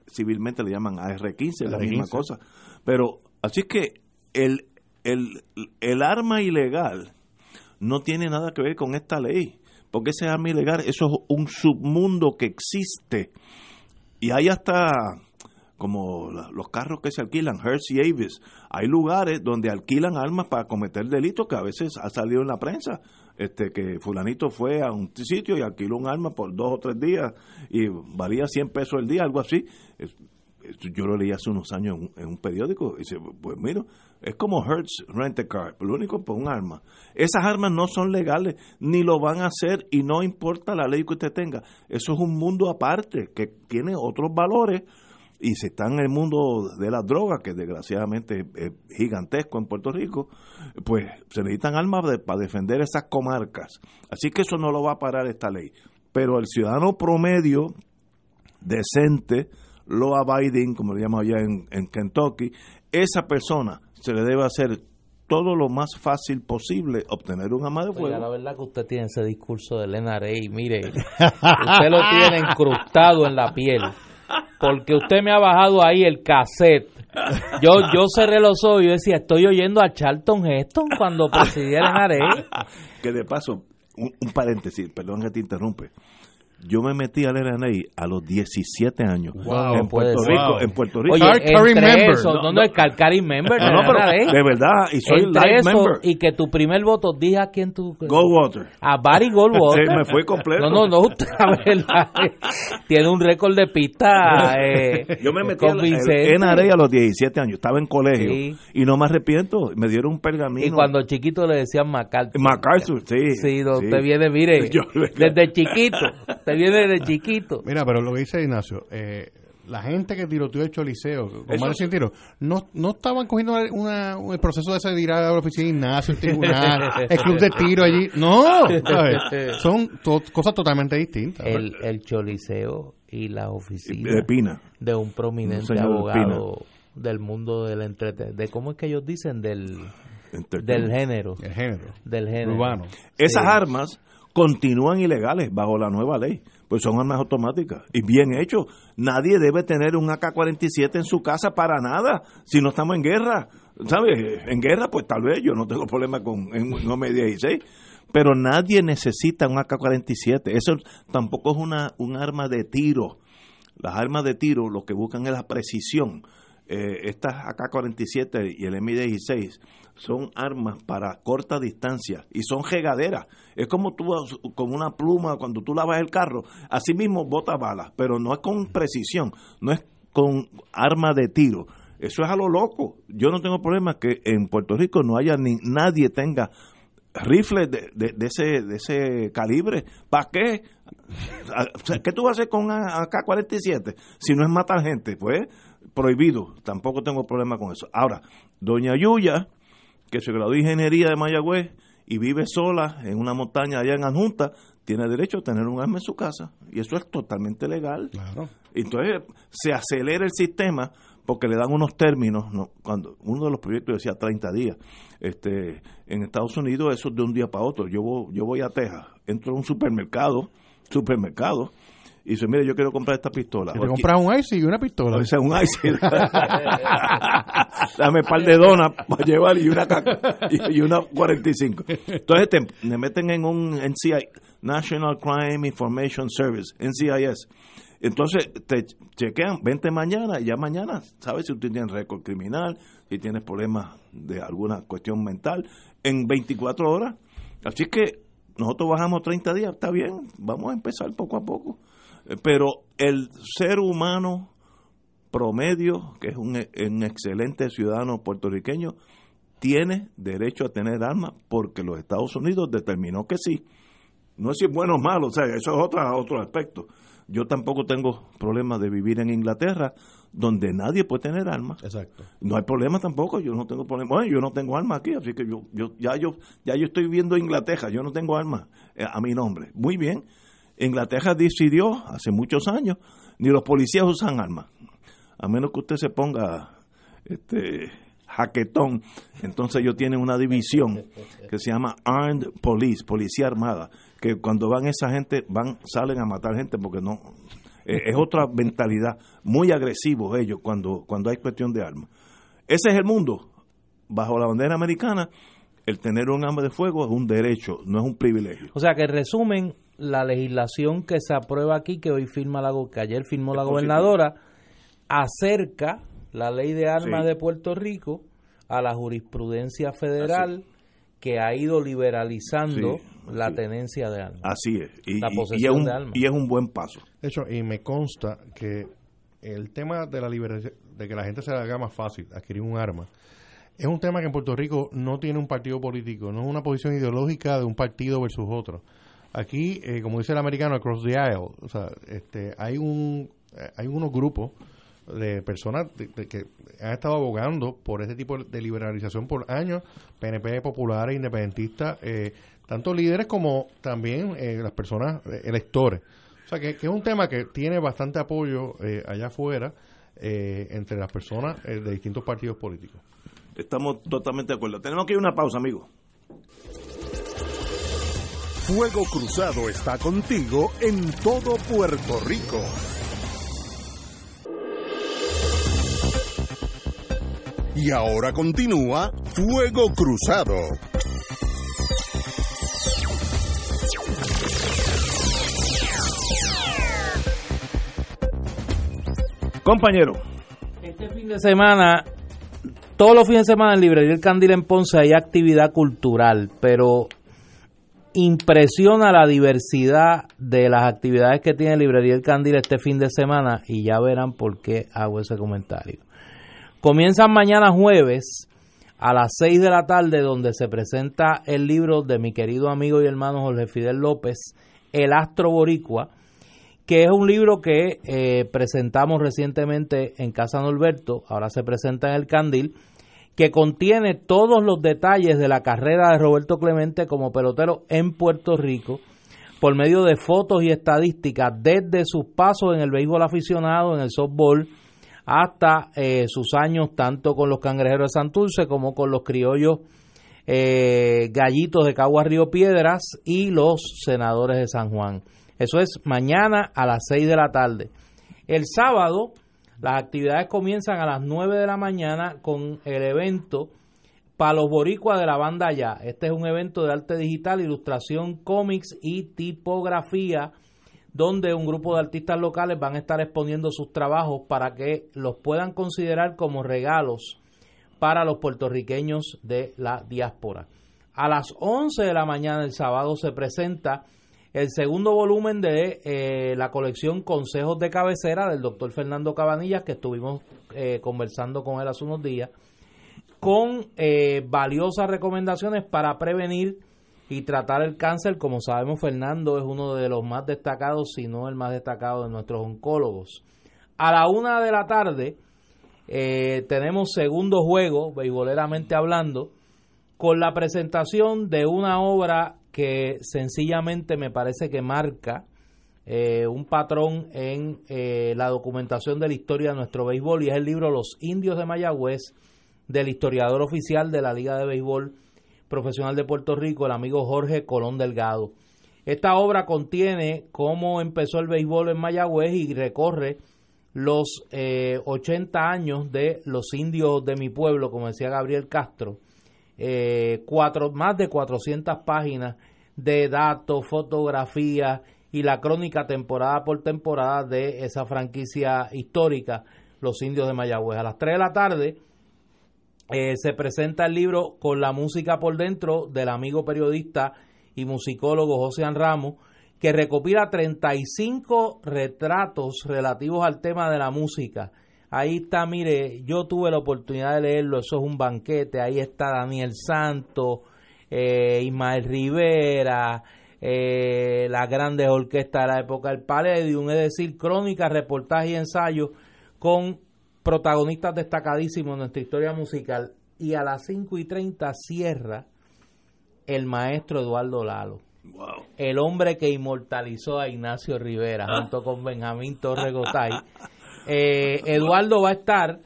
civilmente le llaman AR-15, la misma cosa. Pero, así que el, el, el arma ilegal no tiene nada que ver con esta ley, porque ese arma ilegal, eso es un submundo que existe. Y hay hasta como los carros que se alquilan, Hearst y Avis, hay lugares donde alquilan armas para cometer delitos que a veces ha salido en la prensa, este que fulanito fue a un sitio y alquiló un arma por dos o tres días y valía 100 pesos el día, algo así. Yo lo leí hace unos años en un, periódico y dice, pues mira, es como Hertz Rent a Car, lo único por un arma. Esas armas no son legales, ni lo van a hacer y no importa la ley que usted tenga. Eso es un mundo aparte que tiene otros valores y si está en el mundo de las drogas, que desgraciadamente es gigantesco en Puerto Rico, pues se necesitan armas para defender esas comarcas. Así que eso no lo va a parar esta ley. Pero el ciudadano promedio, decente, law abiding, como le llamamos allá en, Kentucky, esa persona se le debe hacer todo lo más fácil posible obtener un arma de fuego. la verdad que usted tiene ese discurso de Lena Rey, mire, usted lo tiene incrustado en la piel porque usted me ha bajado ahí el cassette. Yo, yo cerré los ojos y decía, estoy oyendo a Charlton Heston cuando presidía el NRA. Que de paso, un, un paréntesis, perdón que te interrumpe yo me metí al RNA a los 17 años. En Puerto Rico en Puerto Rico. Oye, entre eso, no, no, el Calcari member no, no, pero de verdad y soy entre eso member. y que tu primer voto dije a quién tú Goldwater. A Barry Goldwater. Sí, me fue completo. No no no usted tiene un récord de pista eh, yo me metí al NRA a los 17 años estaba en colegio y no me arrepiento me dieron un pergamino. Y cuando chiquito le decían MacArthur MacArthur sí. Sí, usted viene mire desde chiquito viene de chiquito. Mira, pero lo que dice Ignacio, eh, la gente que tiroteó el choliseo con más de 100 tiros, no, no estaban cogiendo una, el proceso de ese de ir a la oficina de Ignacio, el tribunal, el club de tiro allí. No, son cosas totalmente distintas. El, el choliseo y la oficina de, Pina. de un prominente abogado del mundo del entretenimiento, de cómo es que ellos dicen del del género, el género, del género urbano. Esas armas continúan ilegales bajo la nueva ley, pues son armas automáticas y bien hecho. Nadie debe tener un AK-47 en su casa para nada si no estamos en guerra. ¿Sabes? En guerra, pues tal vez yo no tengo problema con un M16, pero nadie necesita un AK-47. Eso tampoco es una, un arma de tiro. Las armas de tiro lo que buscan es la precisión. Eh, estas AK-47 y el M16 son armas para corta distancia y son regaderas. Es como tú con una pluma cuando tú lavas el carro, así mismo bota balas, pero no es con precisión, no es con arma de tiro. Eso es a lo loco. Yo no tengo problema que en Puerto Rico no haya ni nadie tenga rifles de, de, ese, de ese calibre. ¿Para qué? ¿Qué tú vas a hacer con AK-47 si no es matar gente? Pues prohibido. Tampoco tengo problema con eso. Ahora, doña Yuya que se graduó de ingeniería de Mayagüez y vive sola en una montaña allá en Anjunta, tiene derecho a tener un arma en su casa. Y eso es totalmente legal. Claro. Entonces se acelera el sistema porque le dan unos términos. Cuando uno de los proyectos decía 30 días. este En Estados Unidos eso es de un día para otro. Yo, yo voy a Texas, entro a un supermercado, supermercado, y dice, mire, yo quiero comprar esta pistola. Y te compras un ICE y una pistola. O sea, un ICE. Dame un par de donas para llevar y una, y una 45. Entonces te, me meten en un NCI, National Crime Information Service, NCIS, Entonces te chequean, vente mañana y ya mañana sabes si tú tienes récord criminal, si tienes problemas de alguna cuestión mental, en 24 horas. Así que nosotros bajamos 30 días, está bien, vamos a empezar poco a poco. Pero el ser humano promedio, que es un, un excelente ciudadano puertorriqueño, tiene derecho a tener armas porque los Estados Unidos determinó que sí. No es si es bueno o malo, o sea, eso es otro, otro aspecto. Yo tampoco tengo problema de vivir en Inglaterra, donde nadie puede tener armas. Exacto. No hay problema tampoco, yo no tengo problema. Bueno, yo no tengo armas aquí, así que yo, yo, ya yo, ya yo estoy viviendo Inglaterra, yo no tengo armas eh, a mi nombre. Muy bien. Inglaterra decidió hace muchos años, ni los policías usan armas. A menos que usted se ponga este jaquetón, entonces ellos tienen una división que se llama Armed Police, Policía Armada, que cuando van esa gente, van, salen a matar gente porque no, eh, es otra mentalidad, muy agresivos ellos cuando, cuando hay cuestión de armas. Ese es el mundo. Bajo la bandera americana, el tener un arma de fuego es un derecho, no es un privilegio. O sea que en resumen, la legislación que se aprueba aquí, que hoy firma la que ayer firmó la gobernadora, acerca la ley de armas de Puerto Rico a la jurisprudencia federal que ha ido liberalizando la tenencia de armas. Así es. Y, la posesión es un, de armas. Y es un buen paso. De hecho, y me consta que el tema de la liberación, de que la gente se le haga más fácil adquirir un arma, es un tema que en Puerto Rico no tiene un partido político, no es una posición ideológica de un partido versus otro. Aquí, eh, como dice el americano, across the aisle, o sea, este, hay un, eh, hay unos grupos de personas que han estado abogando por este tipo de liberalización por años, PNP populares, independentistas, eh, tanto líderes como también eh, las personas eh, electores. O sea, que, es un tema que tiene bastante apoyo allá afuera entre las personas de distintos partidos políticos. Estamos totalmente de acuerdo. Tenemos que ir a una pausa, amigo. Fuego Cruzado está contigo en todo Puerto Rico. Y ahora continúa Fuego Cruzado. Compañero. Este fin de semana, todos los fines de semana en Librería El Candil en Ponce hay actividad cultural, pero impresiona la diversidad de las actividades que tiene Librería El Candil este fin de semana y ya verán por qué hago ese comentario. Comienzan mañana jueves a las 6 de la tarde donde se presenta el libro de mi querido amigo y hermano Jorge Fidel López, El Astro Boricua, que es un libro que eh, presentamos recientemente en Casa Norberto, ahora se presenta en el Candil, que contiene todos los detalles de la carrera de Roberto Clemente como pelotero en Puerto Rico, por medio de fotos y estadísticas desde sus pasos en el béisbol aficionado, en el softball, hasta eh, sus años tanto con los cangrejeros de Santurce como con los criollos eh, gallitos de Caguas Río Piedras y los senadores de San Juan. Eso es mañana a las 6 de la tarde. El sábado las actividades comienzan a las 9 de la mañana con el evento Palos Boricua de la banda Ya. Este es un evento de arte digital, ilustración, cómics y tipografía donde un grupo de artistas locales van a estar exponiendo sus trabajos para que los puedan considerar como regalos para los puertorriqueños de la diáspora. A las 11 de la mañana del sábado se presenta el segundo volumen de eh, la colección Consejos de Cabecera del doctor Fernando Cabanillas, que estuvimos eh, conversando con él hace unos días, con eh, valiosas recomendaciones para prevenir y tratar el cáncer, como sabemos, Fernando es uno de los más destacados, si no el más destacado de nuestros oncólogos. A la una de la tarde tenemos segundo juego, beisboleramente hablando, con la presentación de una obra que sencillamente me parece que marca eh, un patrón en eh, la documentación de la historia de nuestro béisbol y es el libro Los Indios de Mayagüez del historiador oficial de la Liga de Béisbol profesional de Puerto Rico, el amigo Jorge Colón Delgado. Esta obra contiene cómo empezó el béisbol en Mayagüez y recorre los 80 eh, años de los indios de mi pueblo, como decía Gabriel Castro. Eh, cuatro, más de 400 páginas de datos, fotografías y la crónica temporada por temporada de esa franquicia histórica, Los Indios de Mayagüez. A las 3 de la tarde eh, se presenta el libro con la música por dentro del amigo periodista y musicólogo José Ramos, que recopila 35 retratos relativos al tema de la música. Ahí está, mire, yo tuve la oportunidad de leerlo, eso es un banquete, ahí está Daniel Santo, eh, Ismael Rivera, eh, las grandes orquestas de la época del Palladium, es decir, crónicas, reportajes y ensayos con protagonistas destacadísimos en nuestra historia musical. Y a las 5 y 30 cierra el maestro Eduardo Lalo. El hombre que inmortalizó a Ignacio Rivera junto con Benjamín Torre Gotay. Eh, Eduardo va a estar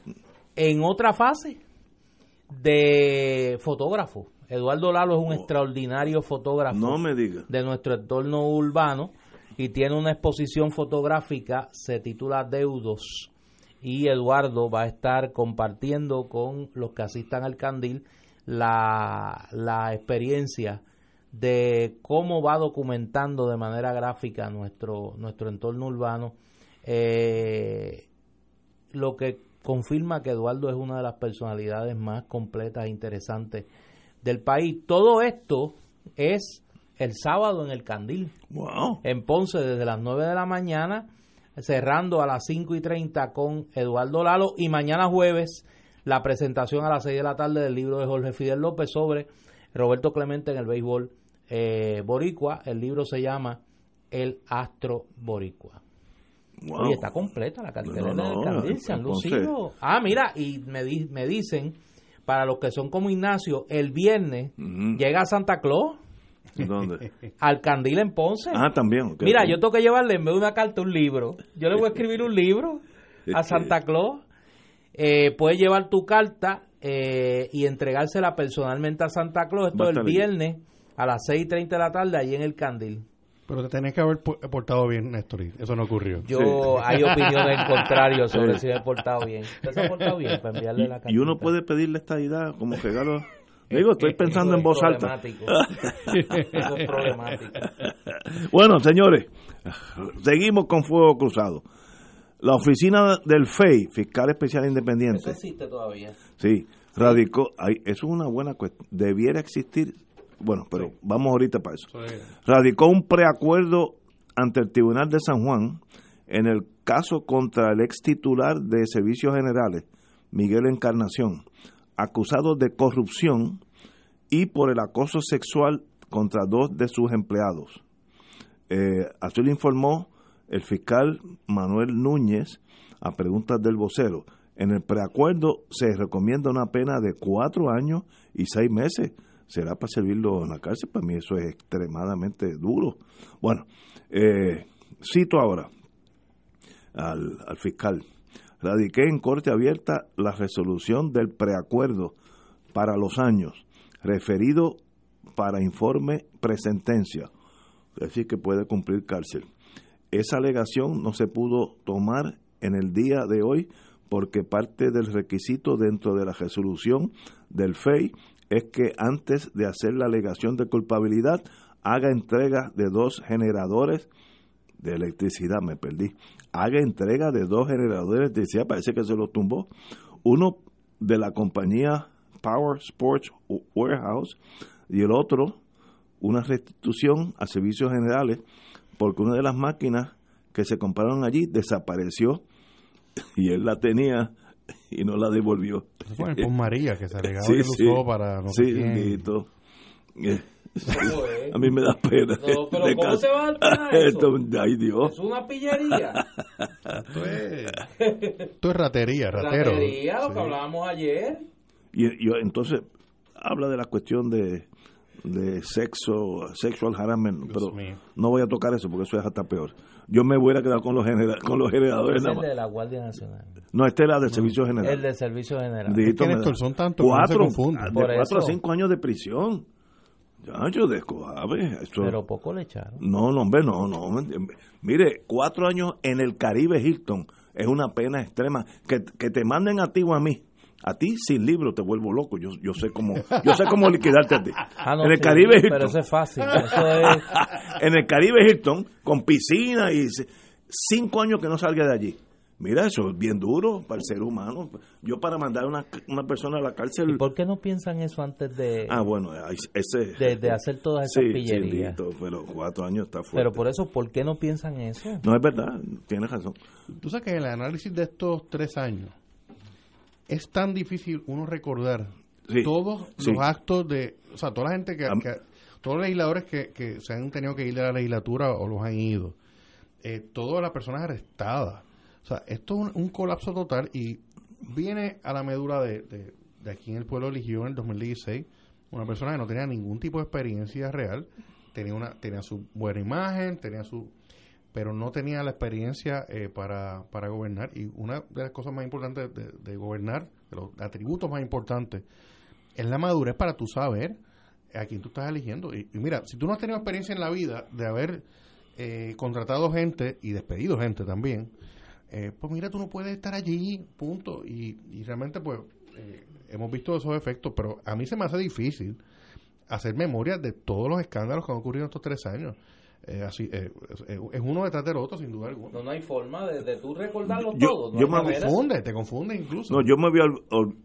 en otra fase de fotógrafo. Eduardo Lalo es un extraordinario fotógrafo no me de nuestro entorno urbano y tiene una exposición fotográfica, se titula Deudos y Eduardo va a estar compartiendo con los que asistan al candil la, la experiencia de cómo va documentando de manera gráfica nuestro, nuestro entorno urbano, eh, lo que confirma que Eduardo es una de las personalidades más completas e interesantes del país. Todo esto es el sábado en el Candil, en Ponce, desde las 9 de la mañana cerrando a las 5 y 30 con Eduardo Lalo y mañana jueves la presentación a las 6 de la tarde del libro de Jorge Fidel López sobre Roberto Clemente en el béisbol eh, boricua. El libro se llama El Astro Boricua. Y está completa la cartelera del Candil, se han lucido. Ah, mira, y me, me dicen, para los que son como Ignacio, el viernes llega Santa Claus. ¿Dónde? Al Candil en Ponce. Ah, también. Mira, yo tengo que llevarle en vez de una carta un libro. Yo le voy a escribir un libro a Santa Claus. Eh, puedes llevar tu carta eh, y entregársela personalmente a Santa Claus. Esto el viernes a las 6.30 de la tarde allí en el Candil. Pero te tenés que haber portado bien, Néstor. Eso no ocurrió. Yo, hay opiniones contrarias sobre si me he portado bien. ¿Usted se ha portado bien para enviarle la carta? Y uno puede pedirle esta idea como regalo Digo, estoy pensando en voz alta. bueno, señores, seguimos con Fuego Cruzado. La oficina del FEI, Fiscal Especial Independiente. Eso existe todavía. Sí, radicó. eso es una buena cuestión. Debiera existir. Bueno, pero vamos ahorita para eso. Radicó un preacuerdo ante el Tribunal de San Juan en el caso contra el ex titular de Servicios Generales, Miguel Encarnación acusados de corrupción y por el acoso sexual contra dos de sus empleados. Eh, así lo informó el fiscal Manuel Núñez a preguntas del vocero. En el preacuerdo se recomienda una pena de cuatro años y seis meses. ¿Será para servirlo en la cárcel? Para mí eso es extremadamente duro. Bueno, eh, cito ahora al, al fiscal radiqué en corte abierta la resolución del preacuerdo para los años referido para informe presentencia, es decir, que puede cumplir cárcel. Esa alegación no se pudo tomar en el día de hoy porque parte del requisito dentro de la resolución del FEI es que antes de hacer la alegación de culpabilidad haga entrega de dos generadores de electricidad, me perdí, haga entrega de dos generadores de electricidad, parece que se los tumbó, uno de la compañía Power Sports Warehouse y el otro una restitución a servicios generales porque una de las máquinas que se compraron allí desapareció y él la tenía y no la devolvió. fue por María que se alegaba que usó para no sí, a mí me da pena. No, pero ¿cómo se va a dar Esto, ay Dios. Es una pillería. esto, es, esto es ratería, ratero. Ratería, lo que hablábamos ayer. Y yo, entonces, habla de la cuestión de, de sexo, sexual harassment, pero no voy a tocar eso porque eso es hasta peor. Yo me voy a quedar con los, con los generadores. Es el de la Guardia Nacional. No, este era del Servicio General. El del Servicio General. Es son tantos cuatro, de cuatro a cinco años de prisión. Ya, yo descojabe. Pero poco le echaron. No, no, hombre, no, no. Mire, cuatro años en el Caribe Hilton es una pena extrema. Que, que te manden a ti o a mí A ti sin libro te vuelvo loco. Yo, yo sé cómo yo sé cómo liquidarte a ti. Ah, no, en el sí, Caribe Hilton. Pero eso es fácil. Eso es, en el Caribe Hilton con piscina y cinco años que no salga de allí. Mira, eso es bien duro para el ser humano. Yo para mandar a una, una persona a la cárcel... ¿Y por qué no piensan eso antes de, Ah, bueno, ese... de, de hacer todas esas sí, pillerías? sí, pero cuatro años está fuerte. pero por eso, ¿por qué no piensan eso? No es verdad, tienes razón. Tú sabes que en el análisis de estos tres años es tan difícil uno recordar Sí, todos sí. los actos de, o sea, toda la gente que, que- todos los legisladores que, que se han tenido que ir de la legislatura o los han ido, eh, todas las personas arrestadas. O sea, esto es un, un colapso total y viene a la medula de, de, de aquí en el pueblo eligió en el 2016 una persona que no tenía ningún tipo de experiencia real, tenía una tenía su buena imagen, tenía su pero no tenía la experiencia eh, para, para gobernar. Y una de las cosas más importantes de, gobernar, de los atributos más importantes, es la madurez para tú saber a quién tú estás eligiendo. Y, y mira, si tú no has tenido experiencia en la vida de haber eh, contratado gente y despedido gente también, eh, pues mira, tú no puedes estar allí, punto. Y, y realmente, pues, eh, hemos visto esos efectos, pero a mí se me hace difícil hacer memoria de todos los escándalos que han ocurrido en estos tres años. Eh, así eh, es, es uno detrás del otro, sin duda alguna. No, no hay forma de, de tú recordarlo Yo- todo. no yo me confunde, te confunde incluso. No, yo me había,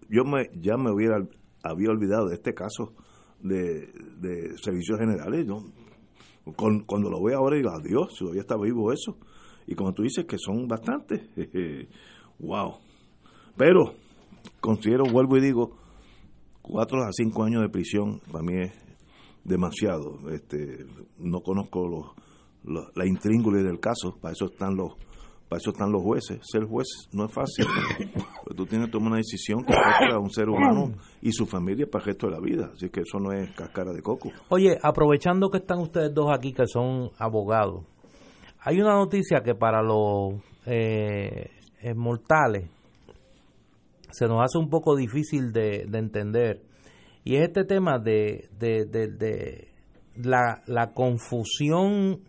yo me, ya me hubiera, había olvidado de este caso de, de servicios generales. ¿no? Con- cuando lo veo ahora digo, adiós, todavía está vivo eso. Y como tú dices que son bastantes, wow. Pero considero, vuelvo y digo, cuatro a cinco años de prisión para mí es demasiado. Este, no conozco los, los- la intríngulis del caso, para eso están los para eso están los jueces. Ser juez no es fácil. Pero tú tienes que tomar una decisión que afecta a un ser humano y su familia para el resto de la vida. Así que eso no es cascara de coco. Oye, aprovechando que están ustedes dos aquí, que son abogados, hay una noticia que para los eh, mortales se nos hace un poco difícil de entender. Y es este tema de, de, de- de la, la confusión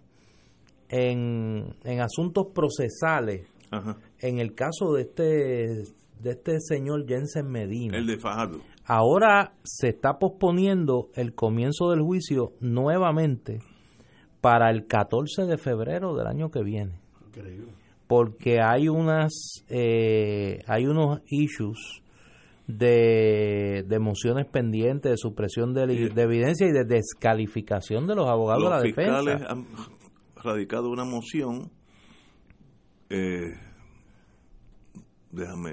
en, en asuntos procesales. Ajá. En el caso de este, de este señor Jensen Medina. El de Fajardo. Ahora se está posponiendo el comienzo del juicio nuevamente para el 14 de febrero del año que viene. Increíble. Porque hay unas eh, hay unos issues de, de mociones pendientes, de supresión de, evidencia y de descalificación de los abogados Los de la fiscales defensa. han radicado una moción. eh, déjame.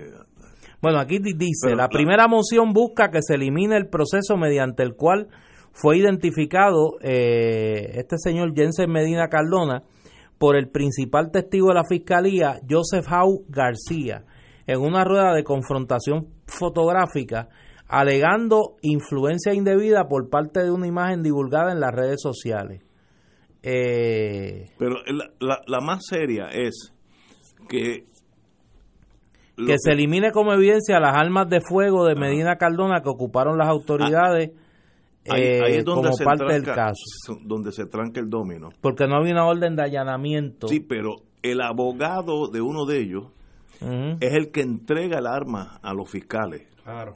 Bueno, aquí di- dice, Pero, la claro. primera moción busca que se elimine el proceso mediante el cual fue identificado eh, este señor Jensen Medina Cardona por el principal testigo de la fiscalía, Joseph Howe García, en una rueda de confrontación fotográfica, alegando influencia indebida por parte de una imagen divulgada en las redes sociales. Eh, Pero la, la- la más seria es que. que se elimine como evidencia las armas de fuego de Medina Cardona que ocuparon las autoridades ahí- eh, ahí es donde como se parte del caso. Donde se tranca el domino. Porque no había una orden de allanamiento. Sí, pero el abogado de uno de ellos Es el que entrega el arma a los fiscales. Claro.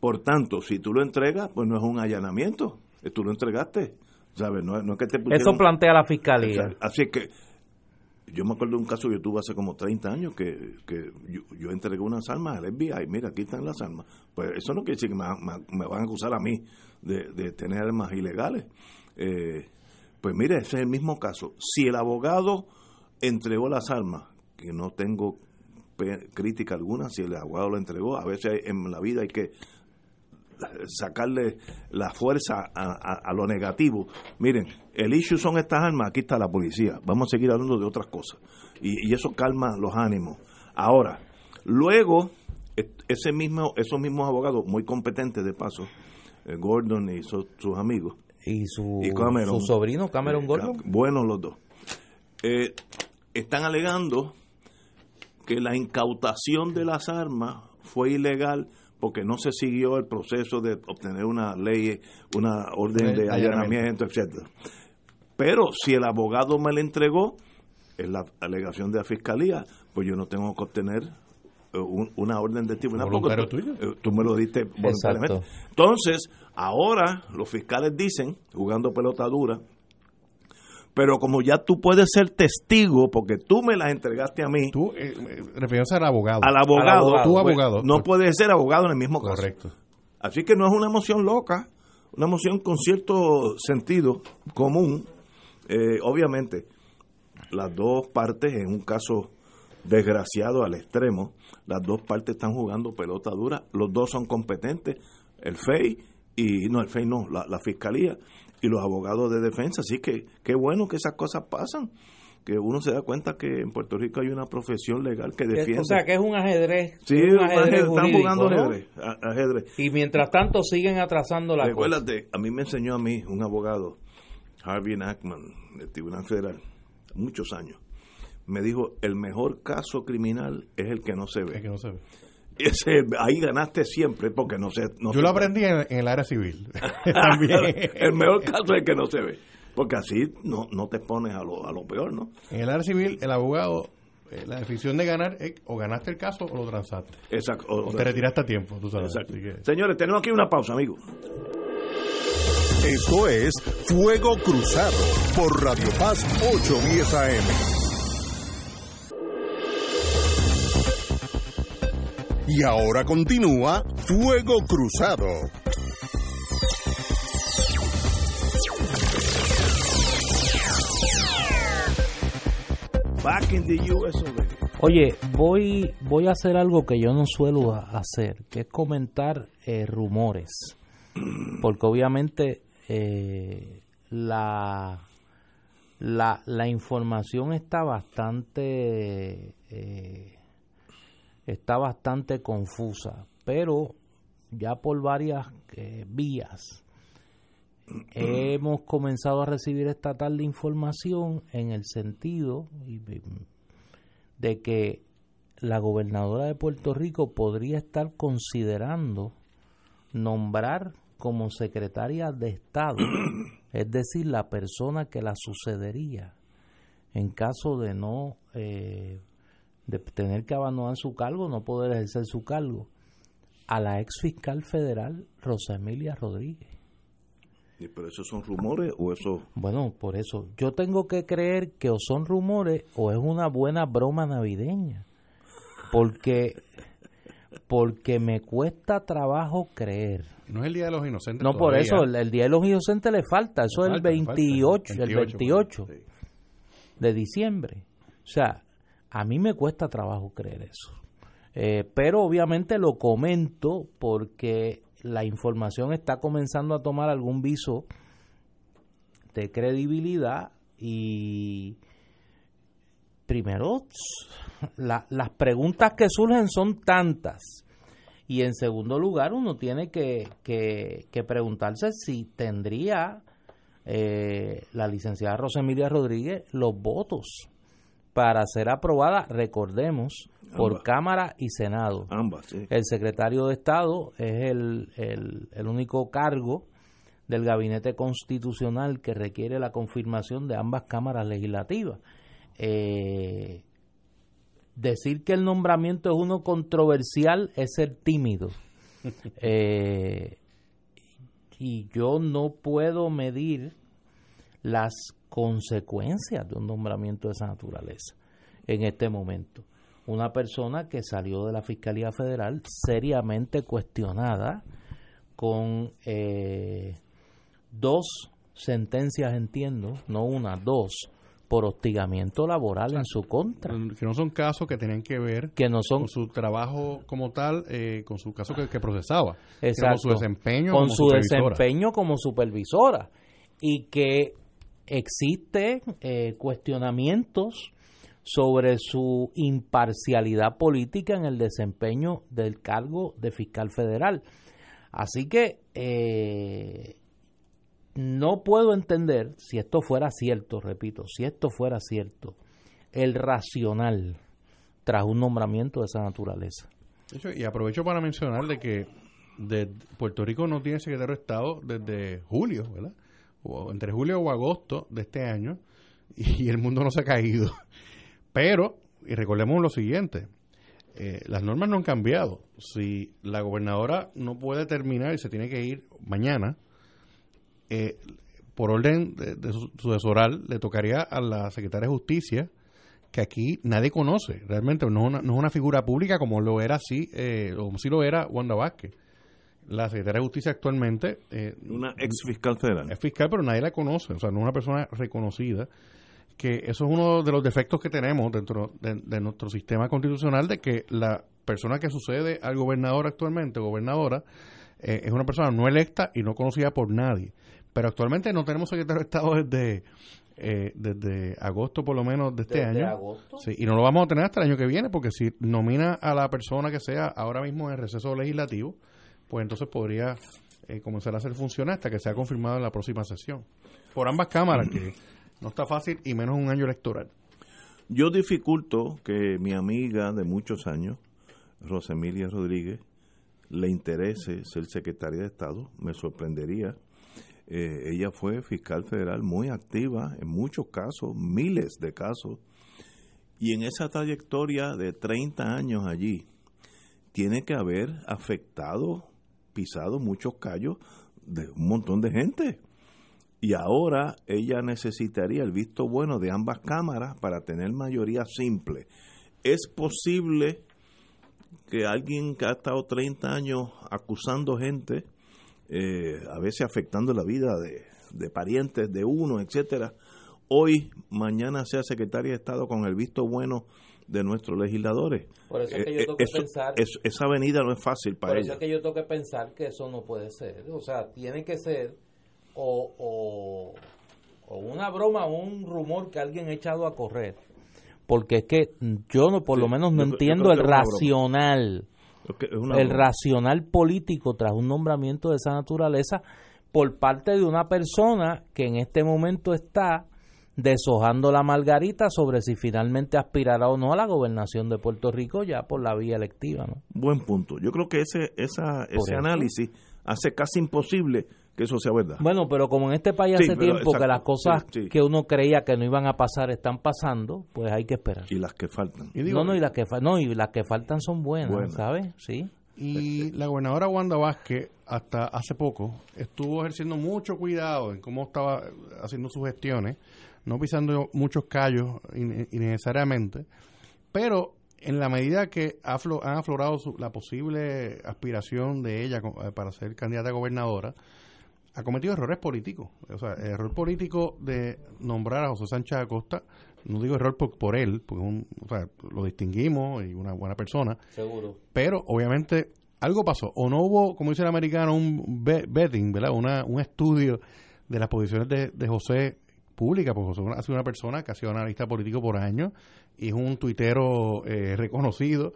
Por tanto, si tú lo entregas, pues no es un allanamiento. Eh, Tú lo entregaste. ¿Sabes? No, es- no es que te Eso plantea la fiscalía. Exacto. Así es que yo me acuerdo de un caso que yo tuve hace como 30 años que, que yo, yo entregué unas armas al FBI. Mira, aquí están las armas. Pues eso no quiere decir que me, me- me van a acusar a mí de, de tener armas ilegales. Eh, pues mire, ese es el mismo caso. Si el abogado entregó las armas, que no tengo crítica alguna, si el abogado lo entregó, a veces en la vida hay que sacarle la fuerza a, a- a lo negativo. Miren, el issue son estas armas, aquí está la policía. Vamos a seguir hablando de otras cosas. Y, y eso calma los ánimos. Ahora, luego, ese mismo, esos mismos abogados, muy competentes de paso, eh, Gordon y su- sus amigos, Y su, y Cameron. su sobrino Cameron eh, Gordon. Buenos los dos. Eh, están alegando que la incautación de las armas fue ilegal porque no se siguió el proceso de obtener una ley, una orden De allanamiento. etcétera. Pero si el abogado me la entregó, es la alegación de la fiscalía, pues yo no tengo que obtener una orden de tribunal. Voluntario tuyo. Eh, tú me lo diste voluntariamente. Entonces, ahora los fiscales dicen, jugando pelota dura, pero como ya tú puedes ser testigo, porque tú me las entregaste a mí. Tú, eh, eh al abogado. Al abogado. Tú, pues, abogado. No puedes ser abogado en el mismo caso. Correcto. Así que no es una emoción loca, una emoción con cierto sentido común. Eh, obviamente, las dos partes, en un caso desgraciado al extremo, las dos partes están jugando pelota dura, los dos son competentes, el FEI y no, el FEI no, la fiscalía y los abogados de defensa. Así que qué bueno que esas cosas pasan, que uno se da cuenta que en Puerto Rico hay una profesión legal que defiende. O sea, que es un ajedrez. Sí, un ajedrez están jugando ajedrez, Y mientras tanto siguen atrasando la Recuérdate, a mí me enseñó a mí un abogado, Harvey Ackman, del Tribunal Federal, muchos años. Me dijo, el mejor caso criminal es el que no se ve. El que no se ve ahí ganaste siempre porque no sé. Yo lo aprendí en, el área civil. También. el mejor caso es que no se ve. Porque así no, no te pones a lo, a lo peor, ¿no? En el área civil, el abogado, eh, la definición de ganar es o ganaste el caso o lo transaste. Exacto. O, te retiraste a tiempo, tú sabes. Señores, tenemos aquí una pausa, amigos. Esto es Fuego Cruzado por Radio Paz 810 AM. Y ahora continúa Fuego Cruzado. Back in the US Oye, voy, voy a hacer algo que yo no suelo hacer, que es comentar eh, rumores. Porque obviamente eh, la, la, la, información está bastante eh, está bastante confusa, pero ya por varias eh, vías hemos comenzado a recibir esta tarde información en el sentido de que la gobernadora de Puerto Rico podría estar considerando nombrar como secretaria de Estado, es decir, la persona que la sucedería en caso de no eh, de tener que abandonar su cargo, no poder ejercer su cargo, a la ex fiscal federal Rosa Emilia Rodríguez. ¿Y pero esos son rumores o eso? Bueno, por eso yo tengo que creer que o son rumores o es una buena broma navideña. Porque porque me cuesta trabajo creer. No es el Día de los Inocentes. No, por eso, el, Día de los Inocentes le falta. Eso es el 28, el 28 de diciembre. O sea, a mí me cuesta trabajo creer eso. Eh, pero obviamente lo comento porque la información está comenzando a tomar algún viso de credibilidad y primero las preguntas que surgen son tantas y en segundo lugar uno tiene que, preguntarse si tendría eh, la licenciada Rosa Emilia Rodríguez los votos para ser aprobada, recordemos, por Cámara y Senado. Ambas, El secretario de Estado es el, el, único cargo del gabinete constitucional que requiere la confirmación de ambas cámaras legislativas. Eh, decir que el nombramiento es uno controversial es ser tímido. Eh, y yo no puedo medir las consecuencias de un nombramiento de esa naturaleza en este momento. Una persona que salió de la Fiscalía Federal seriamente cuestionada con eh, dos sentencias, entiendo, no una, dos, por hostigamiento laboral en su contra. Que no son casos que tienen que ver que no son, con su trabajo como tal, eh, con su caso que, procesaba, con su desempeño con su desempeño como supervisora y que existen eh, cuestionamientos sobre su imparcialidad política en el desempeño del cargo de fiscal federal. Así que eh, no puedo entender, si esto fuera cierto, repito, si esto fuera cierto, el racional tras un nombramiento de esa naturaleza. Y aprovecho para mencionar de que de Puerto Rico no tiene secretario de Estado desde julio, ¿verdad? Entre julio o agosto de este año y el mundo no se ha caído. Pero, y recordemos lo siguiente, eh, las normas no han cambiado. Si la gobernadora no puede terminar y se tiene que ir mañana, eh, por orden de, su sucesoral, le tocaría a la secretaria de Justicia, que aquí nadie conoce, realmente no es una, no una figura pública como lo era así, eh, o si lo era Wanda Vázquez. La secretaria de Justicia actualmente... Eh, una ex fiscal federal. Es fiscal, pero nadie la conoce, o sea, no es una persona reconocida que eso es uno de los defectos que tenemos dentro de, nuestro sistema constitucional, de que la persona que sucede al gobernador actualmente, gobernadora, eh, es una persona no electa y no conocida por nadie. Pero actualmente no tenemos secretario de Estado desde, eh, desde agosto por lo menos de este año. Agosto? Sí, y no lo vamos a tener hasta el año que viene, porque si nomina a la persona que sea ahora mismo en el receso legislativo, pues entonces podría eh, comenzar a hacer funcionar hasta que sea confirmado en la próxima sesión. Por ambas cámaras, que no está fácil y menos un año electoral. Yo dificulto que mi amiga de muchos años, Rosemilia Rodríguez, le interese ser secretaria de Estado. Me sorprendería. Eh, ella fue fiscal federal muy activa en muchos casos, miles de casos. Y en esa trayectoria de 30 años allí, tiene que haber afectado, pisado muchos callos de un montón de gente y ahora ella necesitaría el visto bueno de ambas cámaras para tener mayoría simple. Es posible que alguien que ha estado 30 años acusando gente, eh, a veces afectando la vida de, parientes de uno, etcétera, hoy, mañana sea secretaria de Estado con el visto bueno de nuestros legisladores. Por eso es que yo eh, tengo que pensar. esa avenida no es fácil para ella. Por eso es que yo tengo que pensar que eso no puede ser. O sea, tiene que ser o, o, una broma o un rumor que alguien ha echado a correr. Porque es que yo no, por lo menos no entiendo el racional, el racional político tras un nombramiento de esa naturaleza por parte de una persona que en este momento está deshojando la margarita sobre si finalmente aspirará o no a la gobernación de Puerto Rico ya por la vía electiva. ¿no? Buen punto. Yo creo que ese, esa, ese análisis hace casi imposible que eso sea verdad. Bueno, pero como en este país hace tiempo que las cosas que uno creía que no iban a pasar están pasando, pues hay que esperar. Y las que faltan. no, no, y las que, no, y las que faltan son buenas, ¿sabes? Sí. Y la gobernadora Wanda Vázquez, hasta hace poco, estuvo ejerciendo mucho cuidado en cómo estaba haciendo sus gestiones, no pisando muchos callos innecesariamente, pero en la medida que ha han aflorado la posible aspiración de ella eh, para ser candidata a gobernadora, ha cometido errores políticos. O sea, el error político de nombrar a José Sánchez Acosta, no digo error por, él, porque o sea, lo distinguimos y una buena persona. Seguro. Pero obviamente algo pasó. O no hubo, como dice el americano, un betting, ¿verdad? Una, un estudio de las posiciones de, de José pública, porque José ha sido una persona que ha sido analista político por años y es un tuitero eh, reconocido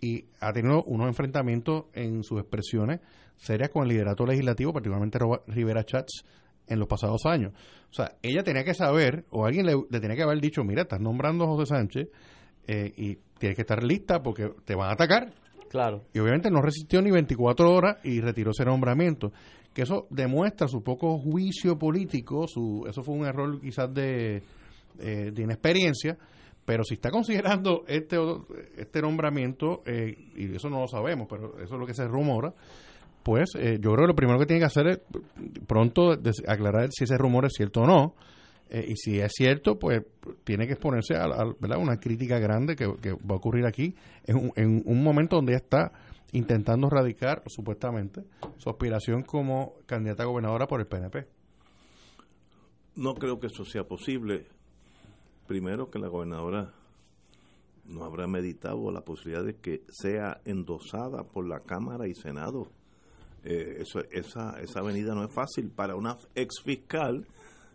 y ha tenido unos enfrentamientos en sus expresiones serias con el liderato legislativo, particularmente Rivera Chats, en los pasados años. O sea, ella tenía que saber, o alguien le, tenía que haber dicho, mira, estás nombrando a José Sánchez eh, y tienes que estar lista porque te van a atacar. Claro. Y obviamente no resistió ni 24 horas y retiró ese nombramiento. Que eso demuestra su poco juicio político, su, eso fue un error quizás de, eh, de inexperiencia, pero si está considerando este, este nombramiento, eh, y eso no lo sabemos, pero eso es lo que se rumora, pues eh, yo creo que lo primero que tiene que hacer es pronto aclarar si ese rumor es cierto o no. Eh, y si es cierto, pues tiene que exponerse a, una crítica grande que, va a ocurrir aquí en un, en un momento donde está intentando radicar, supuestamente, su aspiración como candidata a gobernadora por el PNP. No creo que eso sea posible. Primero, que la gobernadora no habrá meditado la posibilidad de que sea endosada por la Cámara y Senado eh, eso, esa, esa avenida no es fácil. Para una ex fiscal,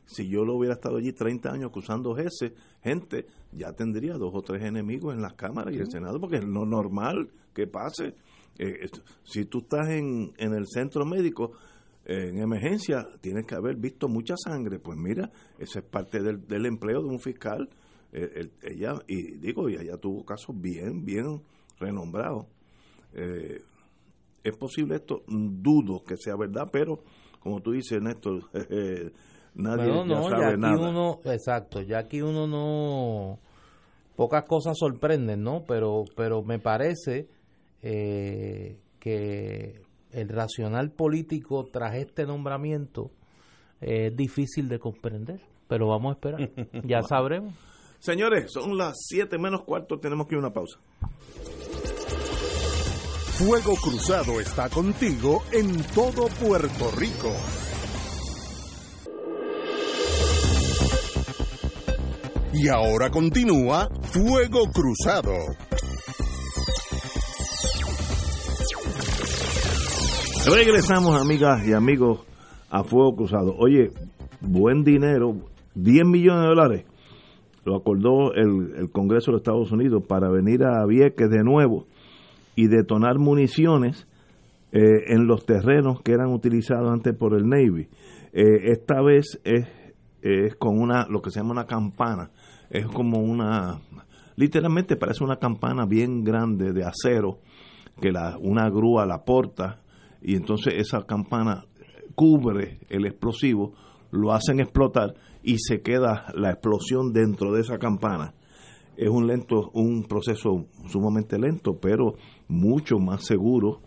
si yo lo hubiera estado allí 30 años acusando ese, gente, ya tendría dos o tres enemigos en las cámaras y el Senado, porque es lo normal que pase. Eh, si tú estás en, en el centro médico, eh, en emergencia, tienes que haber visto mucha sangre. Pues mira, esa es parte del, del empleo de un fiscal. ella, y digo, y ella tuvo casos bien, bien renombrados. Eh, ¿Es posible esto? Dudo que sea verdad, pero como tú dices, Néstor, nadie no, sabe ya Uno, exacto, ya aquí uno no pocas cosas sorprenden, ¿no? Pero, pero me parece eh, que el racional político tras este nombramiento es difícil de comprender, pero vamos a esperar, ya sabremos. Señores, son las 7 menos cuarto, tenemos que ir a una pausa. Fuego Cruzado está contigo en todo Puerto Rico. Y ahora continúa Fuego Cruzado. Regresamos, amigas y amigos, a Fuego Cruzado. Oye, buen dinero, 10 millones de dólares, lo acordó el, Congreso de Estados Unidos para venir a Vieques de nuevo y detonar municiones eh, en los terrenos que eran utilizados antes por el Navy. Eh, esta vez es, es con una lo que se llama una campana, es como una, literalmente parece una campana bien grande de acero que la, una grúa la porta y entonces esa campana cubre el explosivo, lo hacen explotar y se queda la explosión dentro de esa campana. Es un lento, un proceso sumamente lento, pero mucho más seguro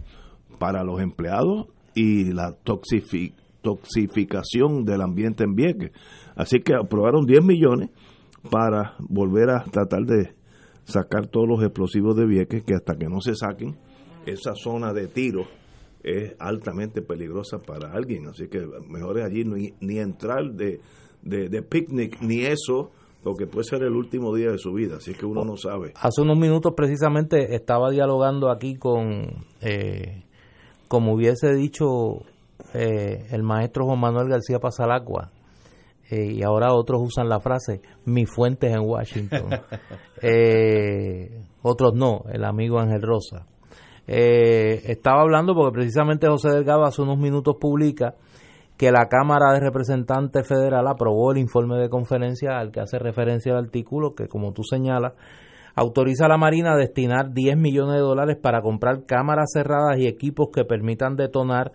para los empleados y la toxificación del ambiente en Vieques. Así que aprobaron 10 millones para volver a tratar de sacar todos los explosivos de Vieques, que hasta que no se saquen, esa zona de tiro es altamente peligrosa para alguien, así que mejor es allí ni, ni entrar de, de, picnic, ni eso, porque puede ser el último día de su vida, así que uno no sabe. Hace unos minutos precisamente estaba dialogando aquí con, eh, como hubiese dicho eh, el maestro Juan Manuel García Pasalacua, eh, y ahora otros usan la frase, mi fuente es en Washington. otros no, el amigo Ángel Rosa. Eh, estaba hablando porque precisamente José Delgado hace unos minutos publica que la Cámara de Representantes Federal aprobó el informe de conferencia al que hace referencia el artículo, que como tú señalas, autoriza a la Marina a destinar 10 millones de dólares para comprar cámaras cerradas y equipos que permitan detonar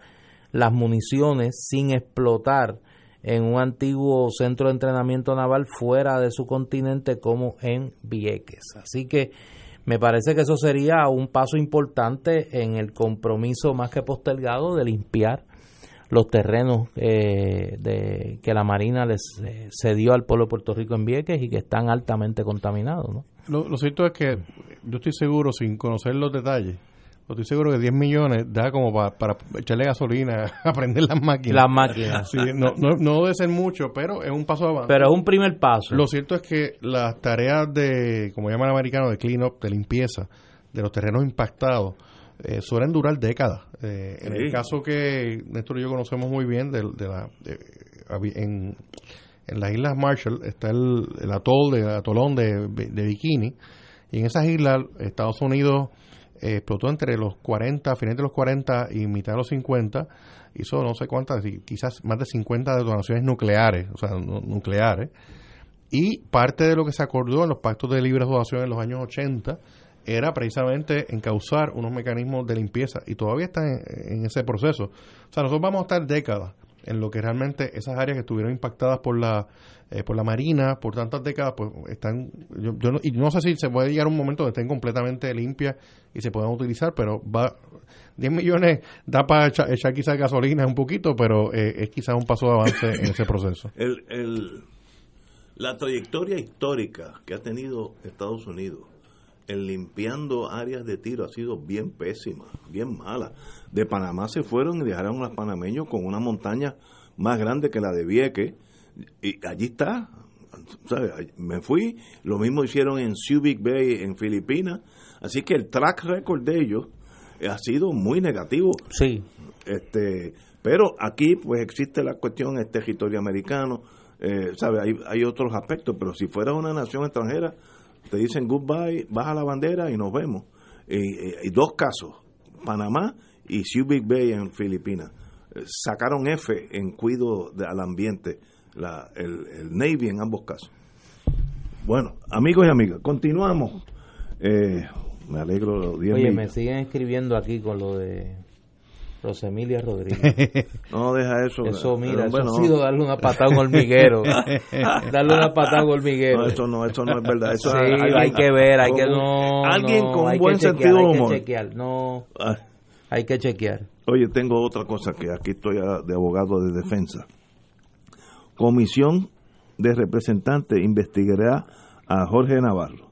las municiones sin explotar en un antiguo centro de entrenamiento naval fuera de su continente como en Vieques. Así que me parece que eso sería un paso importante en el compromiso más que postergado de limpiar los terrenos eh, de, que la Marina les eh, cedió al pueblo de Puerto Rico en Vieques y que están altamente contaminados. ¿no? lo cierto es que yo estoy seguro, sin conocer los detalles, Estoy seguro que 10 millones da como para, echarle gasolina a prender las máquinas. Las máquinas. Sí, no, no, debe ser mucho, pero es un paso avance. Pero es un primer paso. Lo cierto es que las tareas de, como llaman americanos, de clean up, de limpieza de los terrenos impactados, eh, suelen durar décadas. Eh, en el caso que Néstor y yo conocemos muy bien, de, la, en, en las Islas Marshall está el, el atol, de, atolón de, de Bikini, y en esas islas Estados Unidos explotó entre los 40, finales de los 40 y mitad de los 50, hizo no sé cuántas, quizás más de 50 detonaciones nucleares, o sea, nucleares, y parte de lo que se acordó en los pactos de libre asociación en los años 80 era precisamente encauzar unos mecanismos de limpieza y todavía está en ese proceso. O sea, nosotros vamos a estar décadas en lo que realmente esas áreas que estuvieron impactadas por la eh, por la marina por tantas décadas pues están yo, no, y no sé si se puede llegar a un momento donde estén completamente limpias y se puedan utilizar pero va 10 millones da para echar, quizás gasolina un poquito pero eh, es quizás un paso de avance en ese proceso. El, el, la trayectoria histórica que ha tenido Estados Unidos en limpiando áreas de tiro ha sido bien pésima, bien mala. De Panamá se fueron y dejaron a los panameños con una montaña más grande que la de Vieques y allí está. Me fui, lo mismo hicieron en Subic Bay en Filipinas, así que el track record de ellos ha sido muy negativo. Sí. Este, pero aquí pues existe la cuestión del territorio americano, eh, ¿sabe? Hay, hay otros aspectos, pero si fuera una nación extranjera, te dicen goodbye, baja la bandera y nos vemos. Y, dos casos, Panamá y Subic Bay en Filipinas. Eh, sacaron F en cuido al ambiente, la, el, Navy en ambos casos. Bueno, amigos y amigas, continuamos. Eh, me alegro. Oye, me siguen escribiendo aquí con lo de Rosemilia Rodríguez. no, deja eso. Eso, mira, eso ha sido darle una patada a un hormiguero. darle una patada a un hormiguero. No, eso no, eso no es verdad. Eso sí, hay, que ver, hay que no. Alguien con un buen sentido de humor. Hay que chequear, no. Ah. Hay que chequear. Oye, tengo otra cosa que aquí estoy de abogado de defensa. Comisión de representantes investigará a Jorge Navarro.